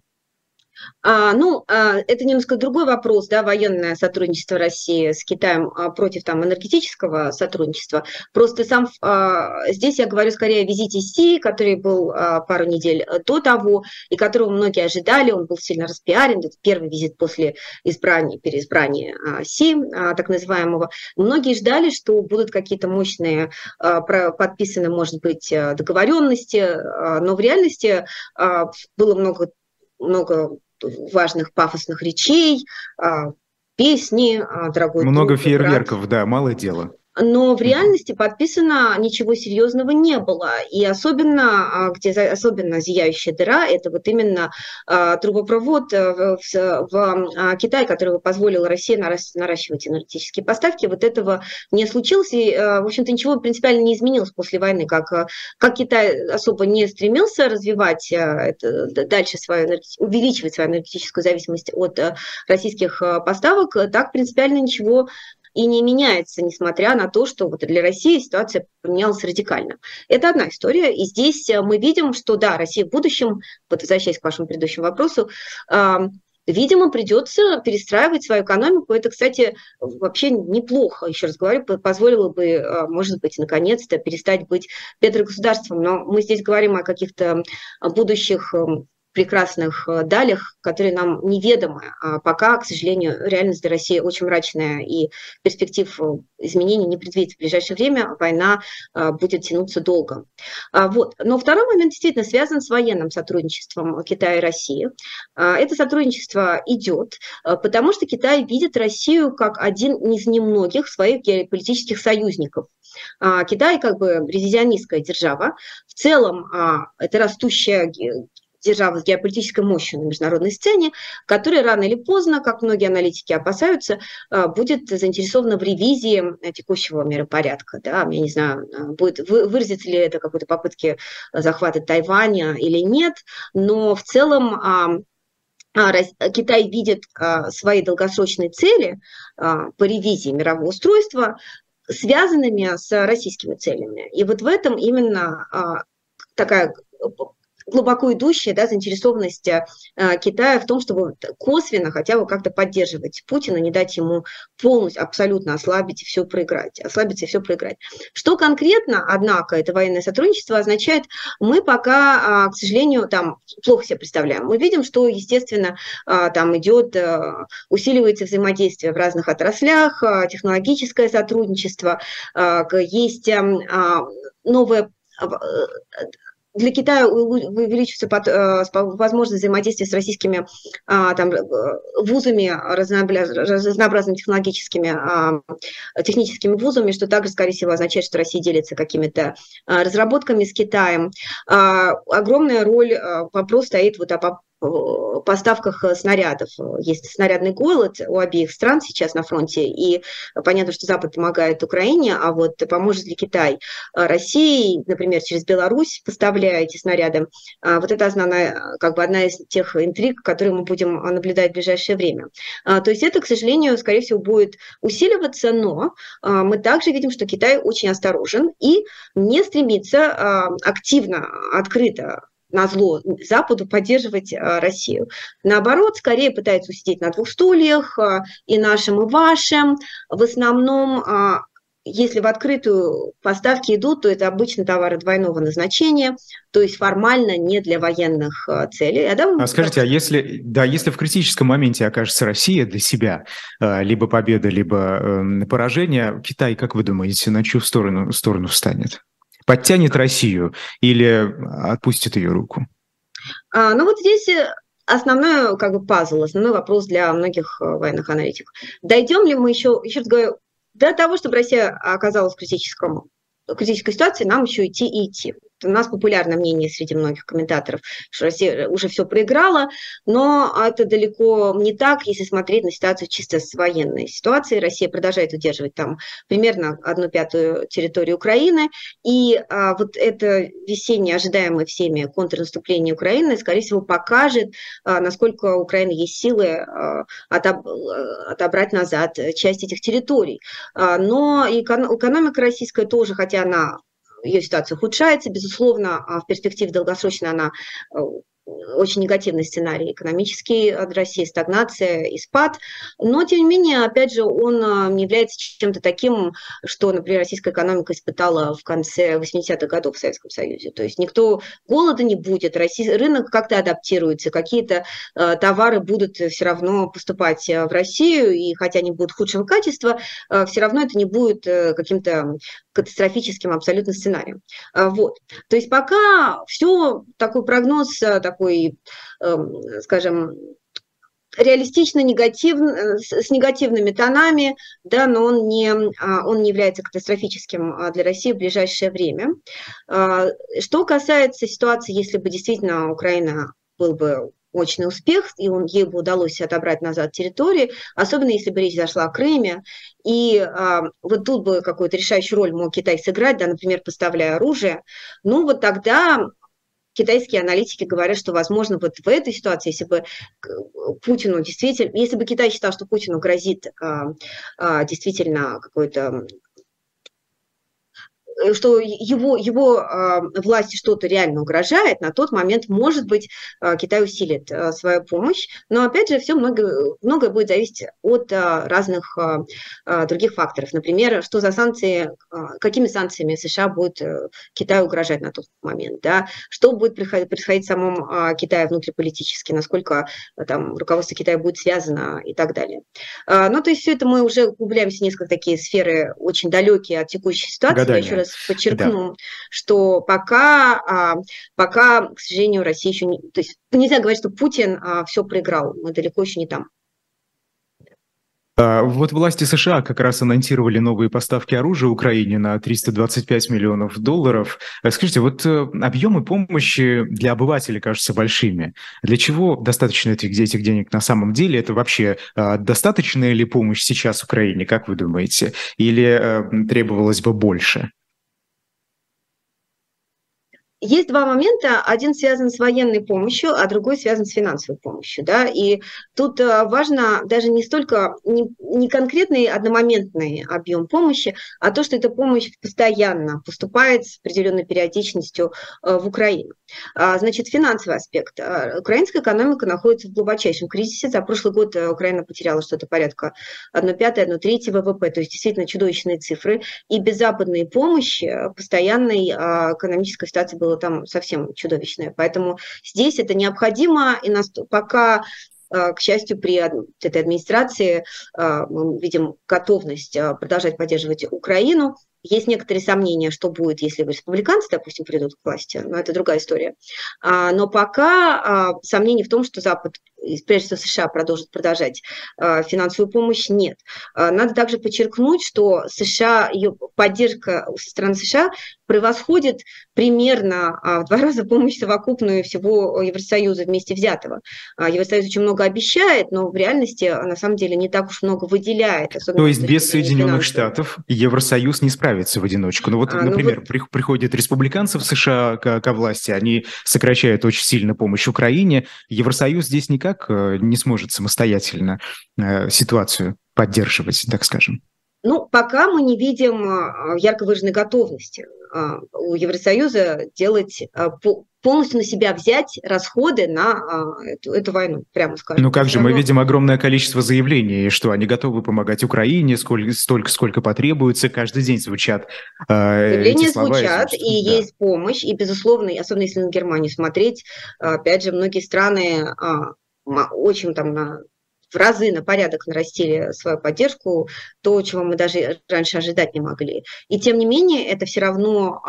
А, ну, а, это немножко другой вопрос, да, военное сотрудничество России с Китаем а, против там энергетического сотрудничества. Просто сам а, здесь я говорю скорее о визите Си, который был а, пару недель до того, и которого многие ожидали, он был сильно распиарен, это первый визит после избрания, переизбрания а, Си, так называемого. Многие ждали, что будут какие-то мощные подписаны, может быть, договоренности, а, но в реальности было много много важных пафосных речей, а, песни, а, дорогой Много друг, фейерверков, брат. да, мало дела но в реальности подписано ничего серьезного не было. И особенно, а, где особенно зияющая дыра, это вот именно а, трубопровод э, в, в а, Китае, который позволил России наращивать энергетические поставки. Вот этого не случилось, и, в общем-то, ничего принципиально не изменилось после войны, как, как Китай особо не стремился развивать это, дальше свою, увеличивать свою энергетическую зависимость от российских поставок, так принципиально ничего и не меняется, несмотря на то, что вот для России ситуация поменялась радикально. Это одна история, и здесь э, мы видим, что да, Россия в будущем, вот возвращаясь к вашему предыдущему вопросу, видимо, придется перестраивать свою экономику. Это, кстати, вообще неплохо, еще раз говорю, позволило бы, э, может быть, наконец-то перестать быть петрогосударством. Но мы здесь говорим о каких-то будущих эм, прекрасных э, далях, которые нам неведомы. А пока, к сожалению, реальность для России очень мрачная, и перспектив э, изменений не предвидится в ближайшее время. Война э, будет тянуться долго. А, вот. Но второй момент действительно связан с военным сотрудничеством Китая и России. А, это сотрудничество идет, потому что Китай видит Россию как один из немногих своих геополитических союзников. Китай как бы ревизионистская держава. В целом это растущая держава с геополитической мощью на международной сцене, которая рано или поздно, как многие аналитики опасаются, а, будет заинтересована в ревизии текущего миропорядка. Да? Я не знаю, а, будет, выразится ли это какой-то попытки захвата Тайваня или нет, но в целом а, Китай видит свои долгосрочные цели по ревизии мирового устройства связанными с российскими целями. И вот в этом именно такая глубоко идущая да, заинтересованность э, Китая в том, чтобы косвенно хотя бы как-то поддерживать Путина, не дать ему полностью, абсолютно ослабить и все проиграть, ослабиться и все проиграть. Что конкретно, однако, это военное сотрудничество означает, мы пока, а, к сожалению, там плохо себе представляем. Мы видим, что, естественно, а, там идет, э, усиливается взаимодействие в разных отраслях, а, технологическое сотрудничество, есть эм, новое для Китая увеличится под, э, возможность взаимодействия с российскими а, там, э, вузами, разнообразными технологическими, а, техническими вузами, что также, скорее всего, означает, что Россия делится какими-то а, разработками с Китаем. Огромная роль, вопрос стоит вот о поставках э, снарядов. Есть снарядный голод у обеих стран сейчас на фронте, и понятно, что Запад помогает Украине, а вот поможет ли Китай э, России, например, через Беларусь, поставляя эти снаряды, вот это основная, как бы одна из тех интриг, которые мы будем наблюдать в ближайшее время. То есть это, к сожалению, скорее всего, будет усиливаться, но мы также видим, что Китай очень осторожен и не стремится активно, открыто на зло Западу поддерживать а, Россию. Наоборот, скорее пытается усидеть на двух стульях, а, и нашим, и вашим. В основном а, если в открытую поставки идут, то это обычно товары двойного назначения, то есть формально не для военных целей. Адам, а скажите, а если, да, если в критическом моменте окажется Россия для себя, либо победа, либо эм, поражение, Китай, как вы думаете, на чью сторону, сторону встанет? Подтянет Россию или отпустит ее руку? А, ну вот здесь э, основной как бы пазл, основной вопрос для многих э, военных аналитиков. Дойдем ли мы еще, еще раз говорю, до того, чтобы Россия оказалась в критическом, критической ситуации, нам еще идти и идти у нас популярное мнение среди многих комментаторов, что Россия уже все проиграла, но это далеко не так, если смотреть на ситуацию чисто с военной ситуацией. Россия продолжает удерживать там примерно одну пятую территорию Украины, и а, вот это весеннее ожидаемое всеми контрнаступление Украины, скорее всего, покажет, а, насколько у Украины есть силы а, отоб, отобрать назад часть этих территорий. А, но экономика российская тоже, хотя она ее ситуация ухудшается, безусловно, а в перспективе долгосрочной она э, очень негативный сценарий экономический от России, стагнация и спад. Но, тем не менее, опять же, он а, не является чем-то таким, что, например, российская экономика испытала в конце 80-х годов в Советском Союзе. То есть никто голода не будет, Россия, рынок как-то адаптируется, какие-то э, товары будут все равно поступать в Россию, и хотя они будут худшего качества, э, все равно это не будет э, каким-то катастрофическим абсолютно сценарием. Вот. То есть пока все, такой прогноз, такой такой, эм, скажем, реалистично негатив, с негативными тонами, да, но он не, а, он не является катастрофическим а, для России в ближайшее время. А, что касается ситуации, если бы действительно Украина был бы мощный успех, и он, ей бы удалось отобрать назад территории, особенно если бы речь зашла о Крыме. И а, вот тут бы какую-то решающую роль мог Китай сыграть, да, например, поставляя оружие. Ну вот тогда китайские аналитики говорят, что, возможно, вот в этой ситуации, если бы Путину действительно, если бы Китай считал, что Путину грозит а, а, действительно какой-то что его, его а, власти что-то реально угрожает, на тот момент, может быть, а, Китай усилит а, свою помощь. Но, опять же, все много, многое будет зависеть от разных других факторов. Например, что за санкции, какими санкциями США будет э, Китаю угрожать на тот момент, да? что будет происходить в самом Китае внутриполитически, насколько там руководство Китая будет связано и так далее. Ну, то есть все это мы уже углубляемся в несколько такие сферы очень далекие от текущей ситуации. Гадание. Еще раз подчеркну, да. что пока, а, пока, к сожалению, Россия еще не... То есть нельзя говорить, что Путин а, все проиграл, мы далеко еще не там. А, вот власти США как раз анонсировали новые поставки оружия Украине на 325 миллионов долларов. Скажите, вот э, объемы помощи для обывателей кажутся большими. Для чего достаточно этих, этих денег на самом деле? Это вообще достаточная ли помощь сейчас Украине, как вы думаете? Или э, требовалось бы больше? Есть два момента. Один связан с военной помощью, а другой связан с финансовой помощью. Да? И тут э, важно даже не столько не, не конкретный одномоментный объем помощи, а то, что эта помощь постоянно поступает с определенной периодичностью э, в Украину. А, значит, финансовый аспект. А, украинская экономика находится в глубочайшем кризисе. За прошлый год э, Украина потеряла что-то порядка 1 пятое, 1 третье ВВП, то есть действительно чудовищные цифры. И без западной помощи постоянной а, экономическая ситуация была там совсем чудовищная. Поэтому здесь это необходимо, и нас пока к счастью, при этой администрации мы видим готовность продолжать поддерживать Украину. есть некоторые сомнения, что будет, если республиканцы, допустим, придут к власти, но это другая история. А, но пока а, сомнений в том, что Запад, прежде всего США, продолжит продолжать а, финансовую помощь, нет. Надо также подчеркнуть, что США, ее поддержка со стороны США превосходит примерно в два раза помощь совокупную всего Евросоюза вместе взятого. Евросоюз очень много обещает, но в реальности на самом деле не так уж много выделяет. То есть без Соединенных Штатов Евросоюз не справится в одиночку. Ну вот, а, например, ну вот... При, приходят республиканцы в США к, ко власти, они сокращают очень сильно помощь Украине. Евросоюз здесь никак э, не сможет самостоятельно э, ситуацию поддерживать, так скажем. Ну, пока мы не видим э, ярко выраженной готовности у Евросоюза делать полностью на себя взять расходы на эту, эту войну, прямо скажем. Ну как же, мы видим огромное количество заявлений, что они готовы помогать Украине сколько, столько, сколько потребуется, каждый день звучат э, Заявления эти слова, звучат, и, и да. есть помощь, и, безусловно, особенно если на Германию смотреть, опять же, многие страны очень там на в разы на порядок нарастили свою поддержку, то, чего мы даже раньше ожидать не могли. И тем не менее, это все равно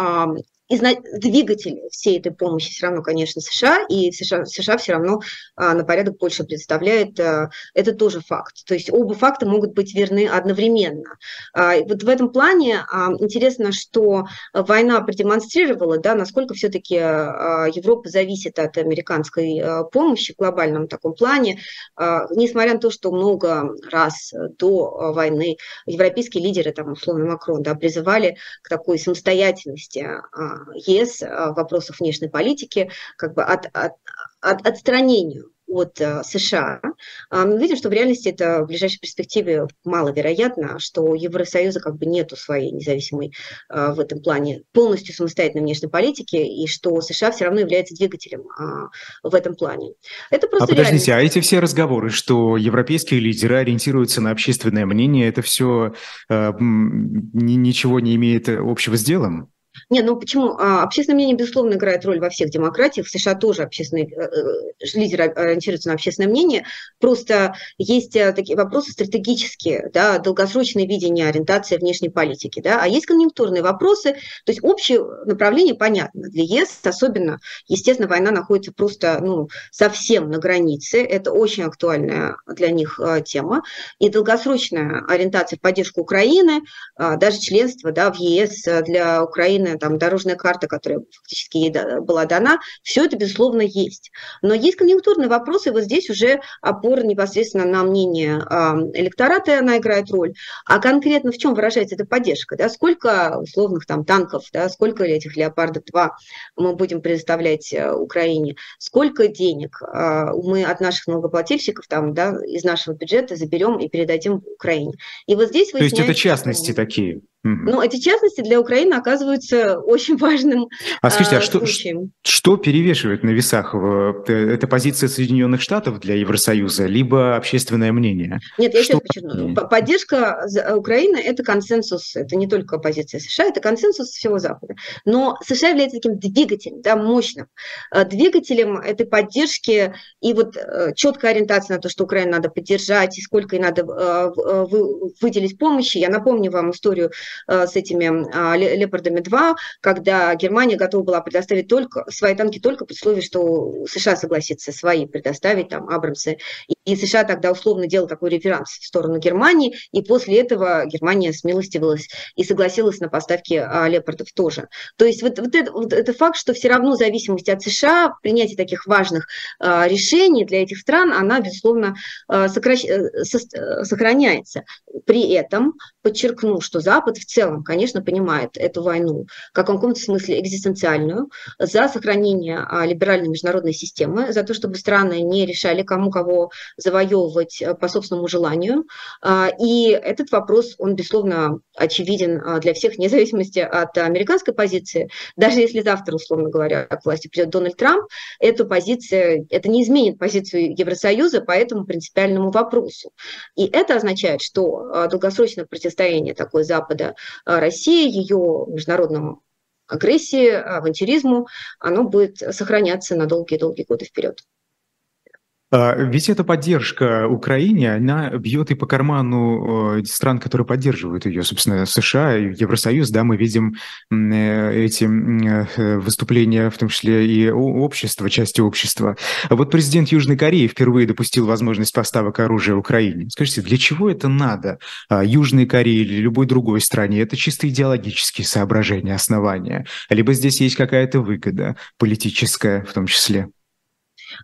двигатель всей этой помощи все равно, конечно, США, и США, США все равно а, на порядок больше представляет. А, это тоже факт. То есть оба факта могут быть верны одновременно. А, вот в этом плане а, интересно, что война продемонстрировала, да, насколько все-таки а, Европа зависит от американской а, помощи в глобальном таком плане, а, несмотря на то, что много раз до войны европейские лидеры, там, условно Макрон, да, призывали к такой самостоятельности а, ЕС в вопросах внешней политики, как бы от, от, от отстранению от э, США, а, мы видим, что в реальности это в ближайшей перспективе маловероятно, что у Евросоюза как бы нету своей независимой а, в этом плане полностью самостоятельной внешней политики, и что США все равно является двигателем а, в этом плане. Это просто а подождите, реальность. а эти все разговоры, что европейские лидеры ориентируются на общественное мнение, это все э, ничего не имеет общего с делом? Не, ну почему? А, общественное мнение, безусловно, играет роль во всех демократиях. В США тоже общественные э, э, лидеры ориентируются на общественное мнение. Просто есть э, такие вопросы стратегические, да, долгосрочное видение, ориентация внешней политики, да, а есть конъюнктурные вопросы. То есть общее направление понятно. Для ЕС особенно, естественно, война находится просто ну, совсем на границе. Это очень актуальная для них тема. И долгосрочная ориентация в поддержку Украины, даже членство да, в ЕС для Украины там, дорожная карта, которая фактически ей была дана, все это, безусловно, есть. Но есть конъюнктурные вопросы, вот здесь уже опора непосредственно на мнение электората, она играет роль. А конкретно в чем выражается эта поддержка? Да? Сколько условных там танков, да? сколько этих «Леопардов-2» мы будем предоставлять э, Украине, сколько денег а, мы от наших налогоплательщиков там, да, из нашего бюджета заберем и передадим Украине. И вот здесь То есть это частности такие? Ну, эти частности для Украины оказываются очень важным А скажите, а, а что, что перевешивает на весах? Э, это позиция Соединенных Штатов для Евросоюза, либо общественное мнение? Нет, я что? сейчас подчеркну. Поддержка Украины – это консенсус, это не только позиция США, это консенсус всего Запада. Но США является таким двигателем, да, мощным э, двигателем этой поддержки и вот э, четкая ориентация на то, что Украину надо поддержать, и сколько ей надо выделить помощи. Я напомню вам историю Э, с этими а, Лепардами-2, когда Германия готова была предоставить только свои танки только при условии, что США согласится свои предоставить, там, Абрамсы. И США тогда условно делал такой реверанс в сторону Германии, и после этого Германия смилостивилась и согласилась на поставки а, Лепардов тоже. То есть вот, вот, это, вот это факт, что все равно зависимость от США, принятие таких важных а, решений для этих стран, она, безусловно, сокращ... Э, сохраняется. При этом подчеркну, что Запад в целом, конечно, понимает эту войну как в каком-то смысле экзистенциальную, за сохранение а, либеральной международной системы, за то, чтобы страны не решали, кому кого завоевывать э, по собственному желанию. А, и этот вопрос, он, безусловно, очевиден а, для всех, вне зависимости от американской позиции. Даже если завтра, условно говоря, к власти придет Дональд Трамп, эту позицию, это не изменит позицию Евросоюза по этому принципиальному вопросу. И это означает, что долгосрочное противостояние такой Запада а, России, ее международному агрессии, авантюризму, оно будет сохраняться на долгие-долгие годы вперед. А, ведь эта поддержка Украине, она бьет и по карману стран, которые поддерживают ее, собственно, США Евросоюз, да, мы видим э, эти э, выступления, в том числе и общества, части общества. А вот президент Южной Кореи впервые допустил возможность поставок оружия Украине. Скажите, для чего это надо а, Южной Корее или любой другой стране? Это чисто идеологические соображения, основания? Либо здесь есть какая-то выгода политическая в том числе?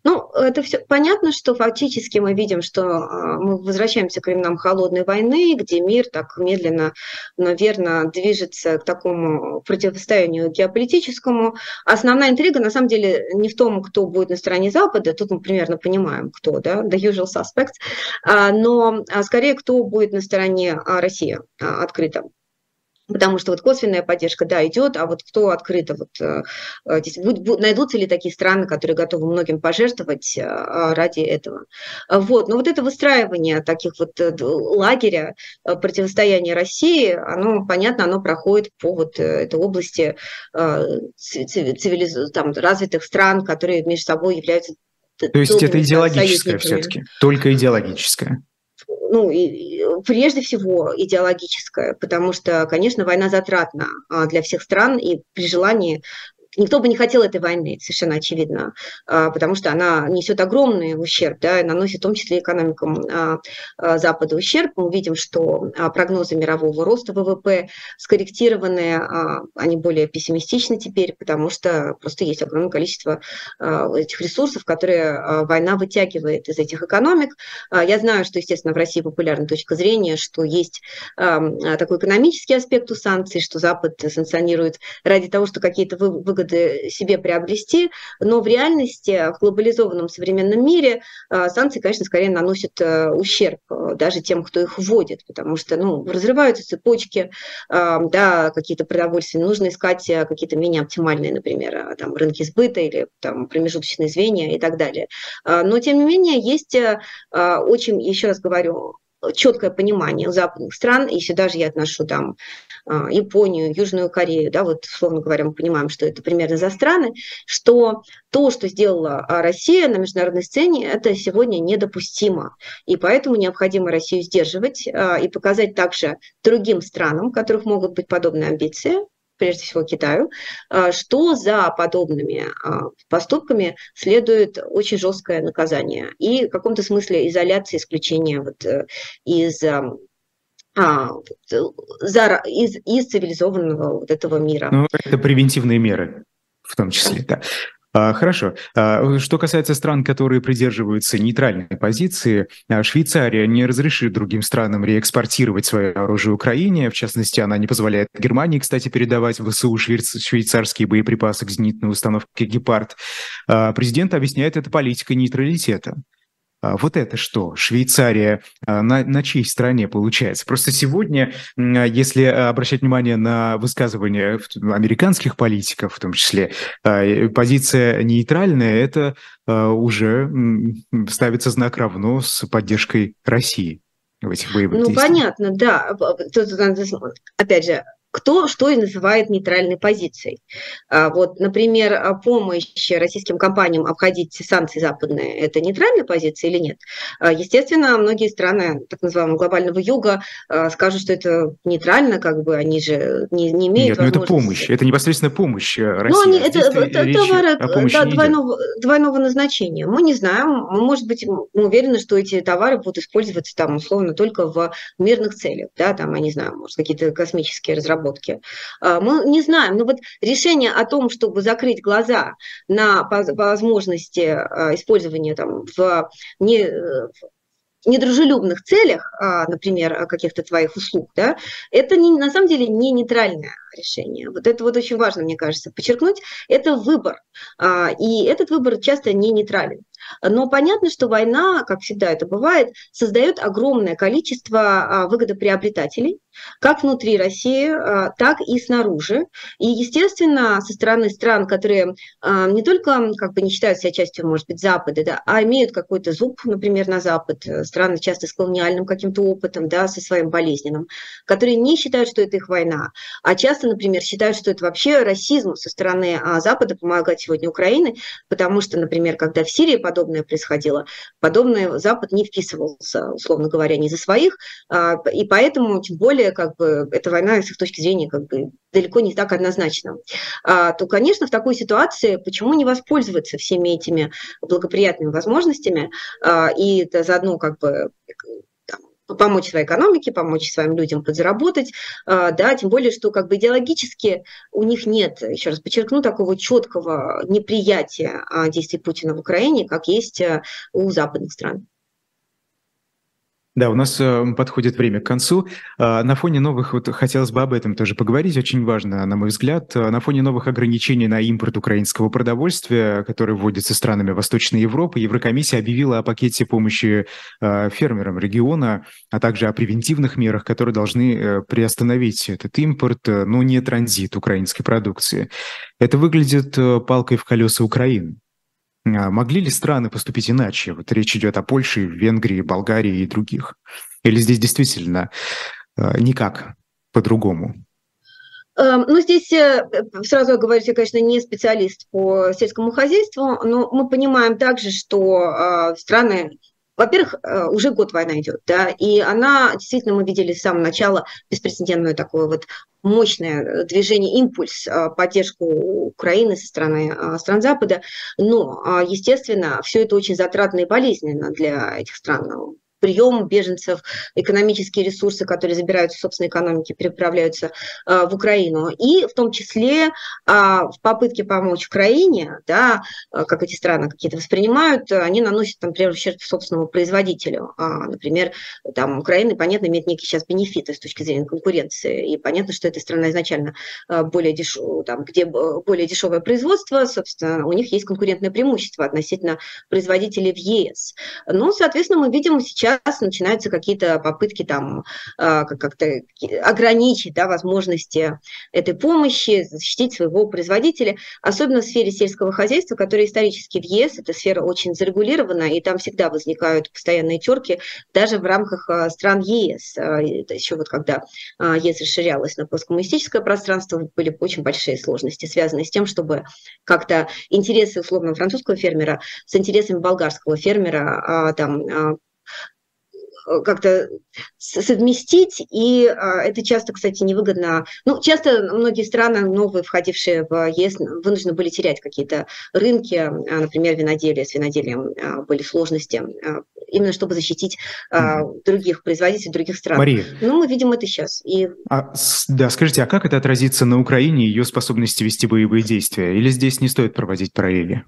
Ну, это все понятно, что фактически мы видим, что а, мы возвращаемся к временам холодной войны, где мир так медленно, наверное, движется к такому противостоянию геополитическому. Основная интрига, на самом деле, не в том, кто будет на стороне Запада, тут мы примерно понимаем, кто, да, the usual suspects, а, но а, скорее, кто будет на стороне России открыто. Потому что вот косвенная поддержка, да, идет, а вот кто открыто, вот э, э, здесь будь, будь, найдутся ли такие страны, которые готовы многим пожертвовать э, ради этого. Вот, но вот это выстраивание таких вот лагеря противостояния России, оно, понятно, оно проходит по вот этой области цивилиз... там, развитых стран, которые между собой являются то есть это идеологическое все-таки, только идеологическое ну, и, прежде всего идеологическое, потому что, конечно, война затратна а, для всех стран, и при желании Никто бы не хотел этой войны, совершенно очевидно, а, потому что она несет огромный ущерб, да, и наносит в том числе экономикам а, а, Запада ущерб. Мы видим, что прогнозы мирового роста ВВП скорректированы, они более пессимистичны теперь, потому что просто есть огромное количество этих ресурсов, которые война вытягивает из этих экономик. Я знаю, что, естественно, в России популярна точка зрения, что есть такой экономический аспект у санкций, что Запад санкционирует ради того, что какие-то выгоды выгоды себе приобрести, но в реальности в глобализованном современном мире э, санкции, конечно, скорее наносят э, ущерб э, даже тем, кто их вводит, потому что ну, разрываются цепочки, да, какие-то продовольствия, нужно искать какие-то менее оптимальные, например, там, рынки сбыта или там, промежуточные звенья и так далее. Но, тем не менее, есть очень, еще раз говорю, четкое понимание западных стран, и сюда же я отношу там а, Японию, Южную Корею, да, вот, условно говоря, мы понимаем, что это примерно за страны, что то, что сделала а, Россия на международной сцене, это сегодня недопустимо. И поэтому необходимо Россию сдерживать а, и показать также другим странам, у которых могут быть подобные амбиции, прежде всего Китаю, что за подобными поступками следует очень жесткое наказание и в каком-то смысле изоляция, исключение вот э, из а, за, из, из цивилизованного вот этого мира. Ну, это превентивные меры в том числе, да. А, хорошо. А, что касается стран, которые придерживаются нейтральной позиции, а, Швейцария не разрешит другим странам реэкспортировать свое оружие Украине. В частности, она не позволяет Германии, кстати, передавать в ВСУ швейцарские боеприпасы к зенитной установке «Гепард». Президент объясняет это политикой нейтралитета. А вот это что? Швейцария а, на, на чьей стороне получается? Просто сегодня, если обращать внимание на высказывания американских политиков, в том числе, а, позиция нейтральная, это уже ставится знак равно с поддержкой России в этих боевых Ну, понятно, да. Тут, опять же, кто что и называет нейтральной позицией. А, вот, например, а, помощь российским компаниям обходить санкции западные – это нейтральная позиция или нет? А, естественно, многие страны так называемого глобального юга скажут, что это нейтрально, как бы они же не, не имеют Нет, но это помощь, это непосредственно помощь э, России. Ну, они, это, это товары да, двойного, двойного назначения. Мы не знаем, может быть, мы уверены, что эти товары будут использоваться там условно только в мирных целях, да, там, я не знаю, может, какие-то космические разработки разработки. А, мы не знаем, но вот решение о том, чтобы закрыть глаза на возможности а, использования там в не э, недружелюбных целях, а, например, каких-то твоих услуг, да, это не, на самом деле не нейтральное решение. Вот это вот очень важно, мне кажется, подчеркнуть. Это выбор. И этот выбор часто не нейтрален. Но понятно, что война, как всегда это бывает, создает огромное количество выгодоприобретателей, как внутри России, а, так и снаружи. И, естественно, со стороны стран, которые а, не только как бы не считают себя частью, может быть, Запада, да, а имеют какой-то зуб, например, на Запад, э, страны часто с колониальным каким-то опытом, да, со своим болезненным, которые не считают, что это их война, а часто, например, считают, что это вообще расизм со стороны а, Запада помогать сегодня Украине, потому что, например, когда в Сирии подобное происходило. Подобное Запад не вписывался, условно говоря, не за своих, и поэтому, тем более, как бы, эта война с их точки зрения как бы далеко не так однозначно, то, конечно, в такой ситуации почему не воспользоваться всеми этими благоприятными возможностями и заодно как бы помочь своей экономике, помочь своим людям подзаработать, а, да, тем более, что как бы идеологически у них нет, еще раз подчеркну, такого четкого неприятия а, действий Путина в Украине, как есть а, у западных стран. Да, у нас э, подходит время к концу. Э, на фоне новых, вот хотелось бы об этом тоже поговорить, очень важно, на мой взгляд, э, на фоне новых ограничений на импорт украинского продовольствия, которые вводятся странами Восточной Европы, Еврокомиссия объявила о пакете помощи э, фермерам региона, а также о превентивных мерах, которые должны э, приостановить этот импорт, э, но не транзит украинской продукции. Это выглядит палкой в колеса Украины. А могли ли страны поступить иначе? Вот речь идет о Польше, Венгрии, Болгарии и других. Или здесь действительно э, никак по-другому? Эм, ну, здесь э, сразу я говорю, я, конечно, не специалист по сельскому хозяйству, но мы понимаем также, что э, страны во-первых, э, уже год война идет, да, и она, действительно, мы видели с самого начала беспрецедентное такое вот мощное движение, импульс, э, поддержку Украины со стороны э, стран Запада, но, естественно, все это очень затратно и болезненно для этих стран прием беженцев, экономические ресурсы, которые забираются в собственной экономике, переправляются э, в Украину. И в том числе э, в попытке помочь Украине, да, э, как эти страны какие-то воспринимают, они наносят, например, ущерб собственному производителю. А, например, там Украина, понятно, имеет некие сейчас бенефиты с точки зрения конкуренции. И понятно, что эта страна изначально более дешевая, там, где более дешевое производство, собственно, у них есть конкурентное преимущество относительно производителей в ЕС. Но, соответственно, мы видим сейчас сейчас начинаются какие-то попытки там а, как-то ограничить да, возможности этой помощи, защитить своего производителя, особенно в сфере сельского хозяйства, которое исторически в ЕС, эта сфера очень зарегулирована, и там всегда возникают постоянные терки, даже в рамках а, стран ЕС. А, это еще вот когда ЕС расширялась на посткоммунистическое пространство, были очень большие сложности, связанные с тем, чтобы как-то интересы условно французского фермера с интересами болгарского фермера там как-то совместить, и а, это часто, кстати, невыгодно. Ну, часто многие страны, новые, входившие в ЕС, вынуждены были терять какие-то рынки, а, например, виноделие, с виноделием а, были сложности, именно чтобы защитить других производителей других стран. Мария. Ну, мы видим это сейчас. И... А, да, скажите, а как это отразится на Украине и ее способности вести боевые действия? Или здесь не стоит проводить параллели?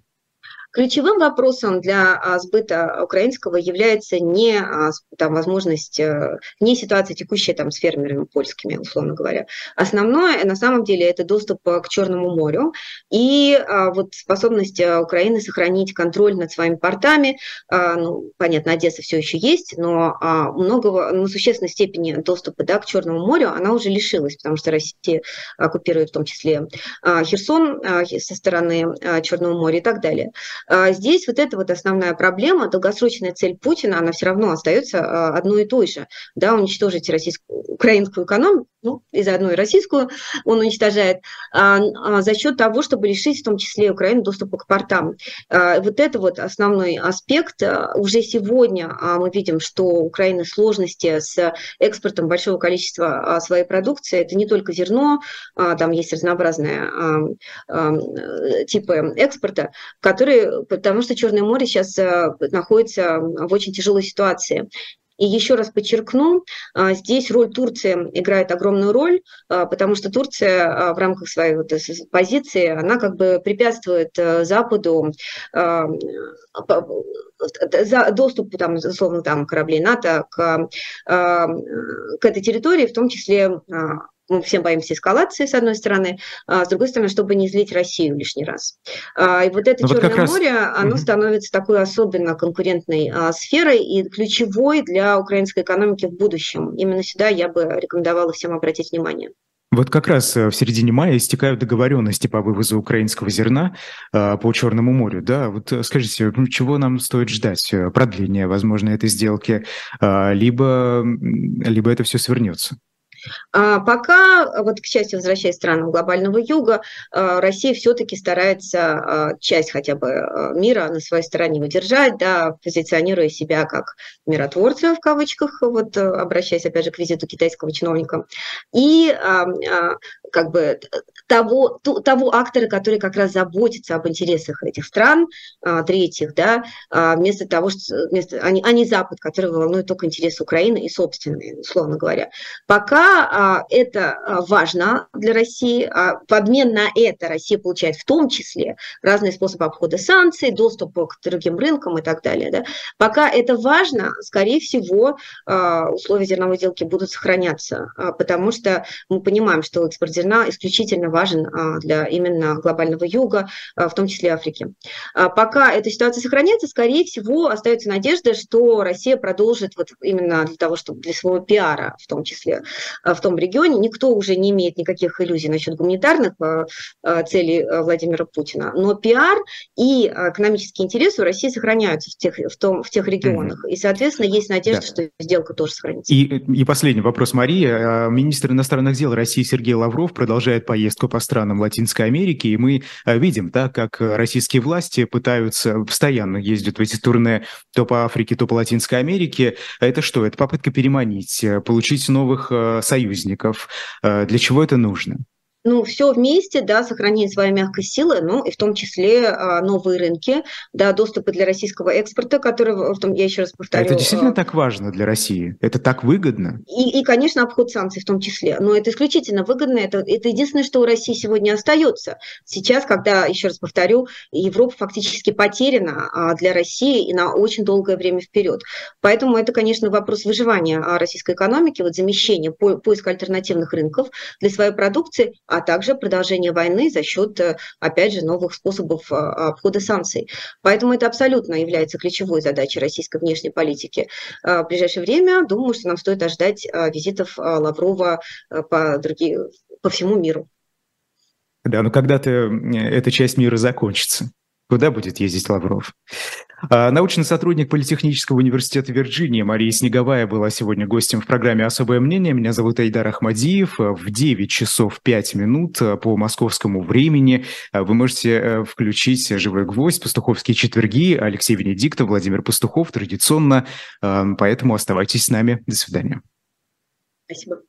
Ключевым вопросом для а, сбыта украинского является не а, там, возможность, э, не ситуация текущая там, с фермерами польскими, условно говоря. Основное, на самом деле, это доступ э, к Черному морю и а, вот способность э, Украины сохранить контроль над своими портами. Ну, понятно, Одесса все еще есть, но многого, ну, существенной степени доступа да, к Черному морю она уже лишилась, потому что Россия оккупирует в том числе Херсон со стороны Черного моря и так далее. А, здесь вот эта вот основная проблема, долгосрочная цель Путина, она все равно остается а, одной и той же, да, уничтожить российскую, украинскую экономику, ну, и заодно и российскую он уничтожает, а, за счет того, чтобы решить в том числе Украину доступа к портам. Вот это вот основной аспект. Уже сегодня мы видим, что у Украины сложности с экспортом большого количества своей продукции. Это не только зерно, там есть разнообразные типы экспорта, которые потому что Черное море сейчас э, находится в очень тяжелой ситуации. И еще раз подчеркну, э, здесь роль Турции играет огромную роль, э, потому что Турция в рамках своей вот позиции, она как бы препятствует Западу доступу, там, условно, там, кораблей НАТО к, к этой территории, в том числе мы всем боимся эскалации, с одной стороны, а с другой стороны, чтобы не злить Россию лишний раз. А, и вот это ну, Черное вот море, раз... оно угу. становится такой особенно конкурентной а, сферой и ключевой для украинской экономики в будущем. Именно сюда я бы рекомендовала всем обратить внимание. Вот как раз э, в середине мая истекают договоренности по вывозу украинского зерна э, по Черному морю. Да, вот э, скажите, чего нам стоит ждать? Продления, возможно, этой сделки, либо, либо это все свернется? А пока, вот к счастью, возвращаясь к странам глобального юга, а, Россия все-таки старается а, часть хотя бы а, мира на своей стороне удержать, да, позиционируя себя как миротворца в кавычках, вот обращаясь опять же к визиту китайского чиновника, и как бы того, того актора, который как раз заботится об интересах этих стран, третьих, да, вместо того, что вместо, а, не, а не Запад, который волнует только интересы Украины и собственные, условно говоря. Пока а, это а, важно для России. А, в обмен на это Россия получает в том числе разные способы обхода санкций, доступ к другим рынкам и так далее. Да. Пока это важно, скорее всего, условия зерновой сделки будут сохраняться, потому что мы понимаем, что экспорт зерна исключительно важен для именно глобального юга, в том числе Африки. Пока эта ситуация сохраняется, скорее всего, остается надежда, что Россия продолжит вот именно для того, чтобы для своего пиара в том числе в том регионе. Никто уже не имеет никаких иллюзий насчет гуманитарных целей Владимира Путина. Но пиар и экономические интересы у России сохраняются в тех, в том, в тех регионах. И, соответственно, есть надежда, да. что сделка тоже сохранится. И, и последний вопрос, Мария. Министр иностранных дел России Сергей Лавров продолжает поездку по странам Латинской Америки, и мы видим, да, как российские власти пытаются, постоянно ездят в эти турне то по Африке, то по Латинской Америке. Это что? Это попытка переманить, получить новых союзников. Э, для чего это нужно? Ну, все вместе, да, сохранение своей мягкой силы, ну, и в том числе а, новые рынки, да, доступы для российского экспорта, который, в том, я еще раз повторю... Это действительно а, так важно для России? Это так выгодно? И, и, конечно, обход санкций в том числе, но это исключительно выгодно, это, это единственное, что у России сегодня остается. Сейчас, когда, еще раз повторю, Европа фактически потеряна а, для России и на очень долгое время вперед. Поэтому это, конечно, вопрос выживания российской экономики, вот замещение, по, поиск альтернативных рынков для своей продукции, а также продолжение войны за счет, э, опять же, новых способов э, обхода санкций. Поэтому это абсолютно является ключевой задачей российской внешней политики. Э, в ближайшее время, думаю, что нам стоит ожидать визитов Лаврова по, другим, по всему миру. Да, но когда-то эта часть мира закончится. Куда будет ездить Лавров? А, научный сотрудник Политехнического университета Вирджиния Мария Снеговая была сегодня гостем в программе «Особое мнение». Меня зовут Айдар Ахмадиев. В 9 часов 5 минут по московскому времени вы можете э, включить «Живой гвоздь», «Пастуховские четверги», Алексей Венедиктов, Владимир Пастухов традиционно. Поэтому оставайтесь с нами. До свидания. Спасибо.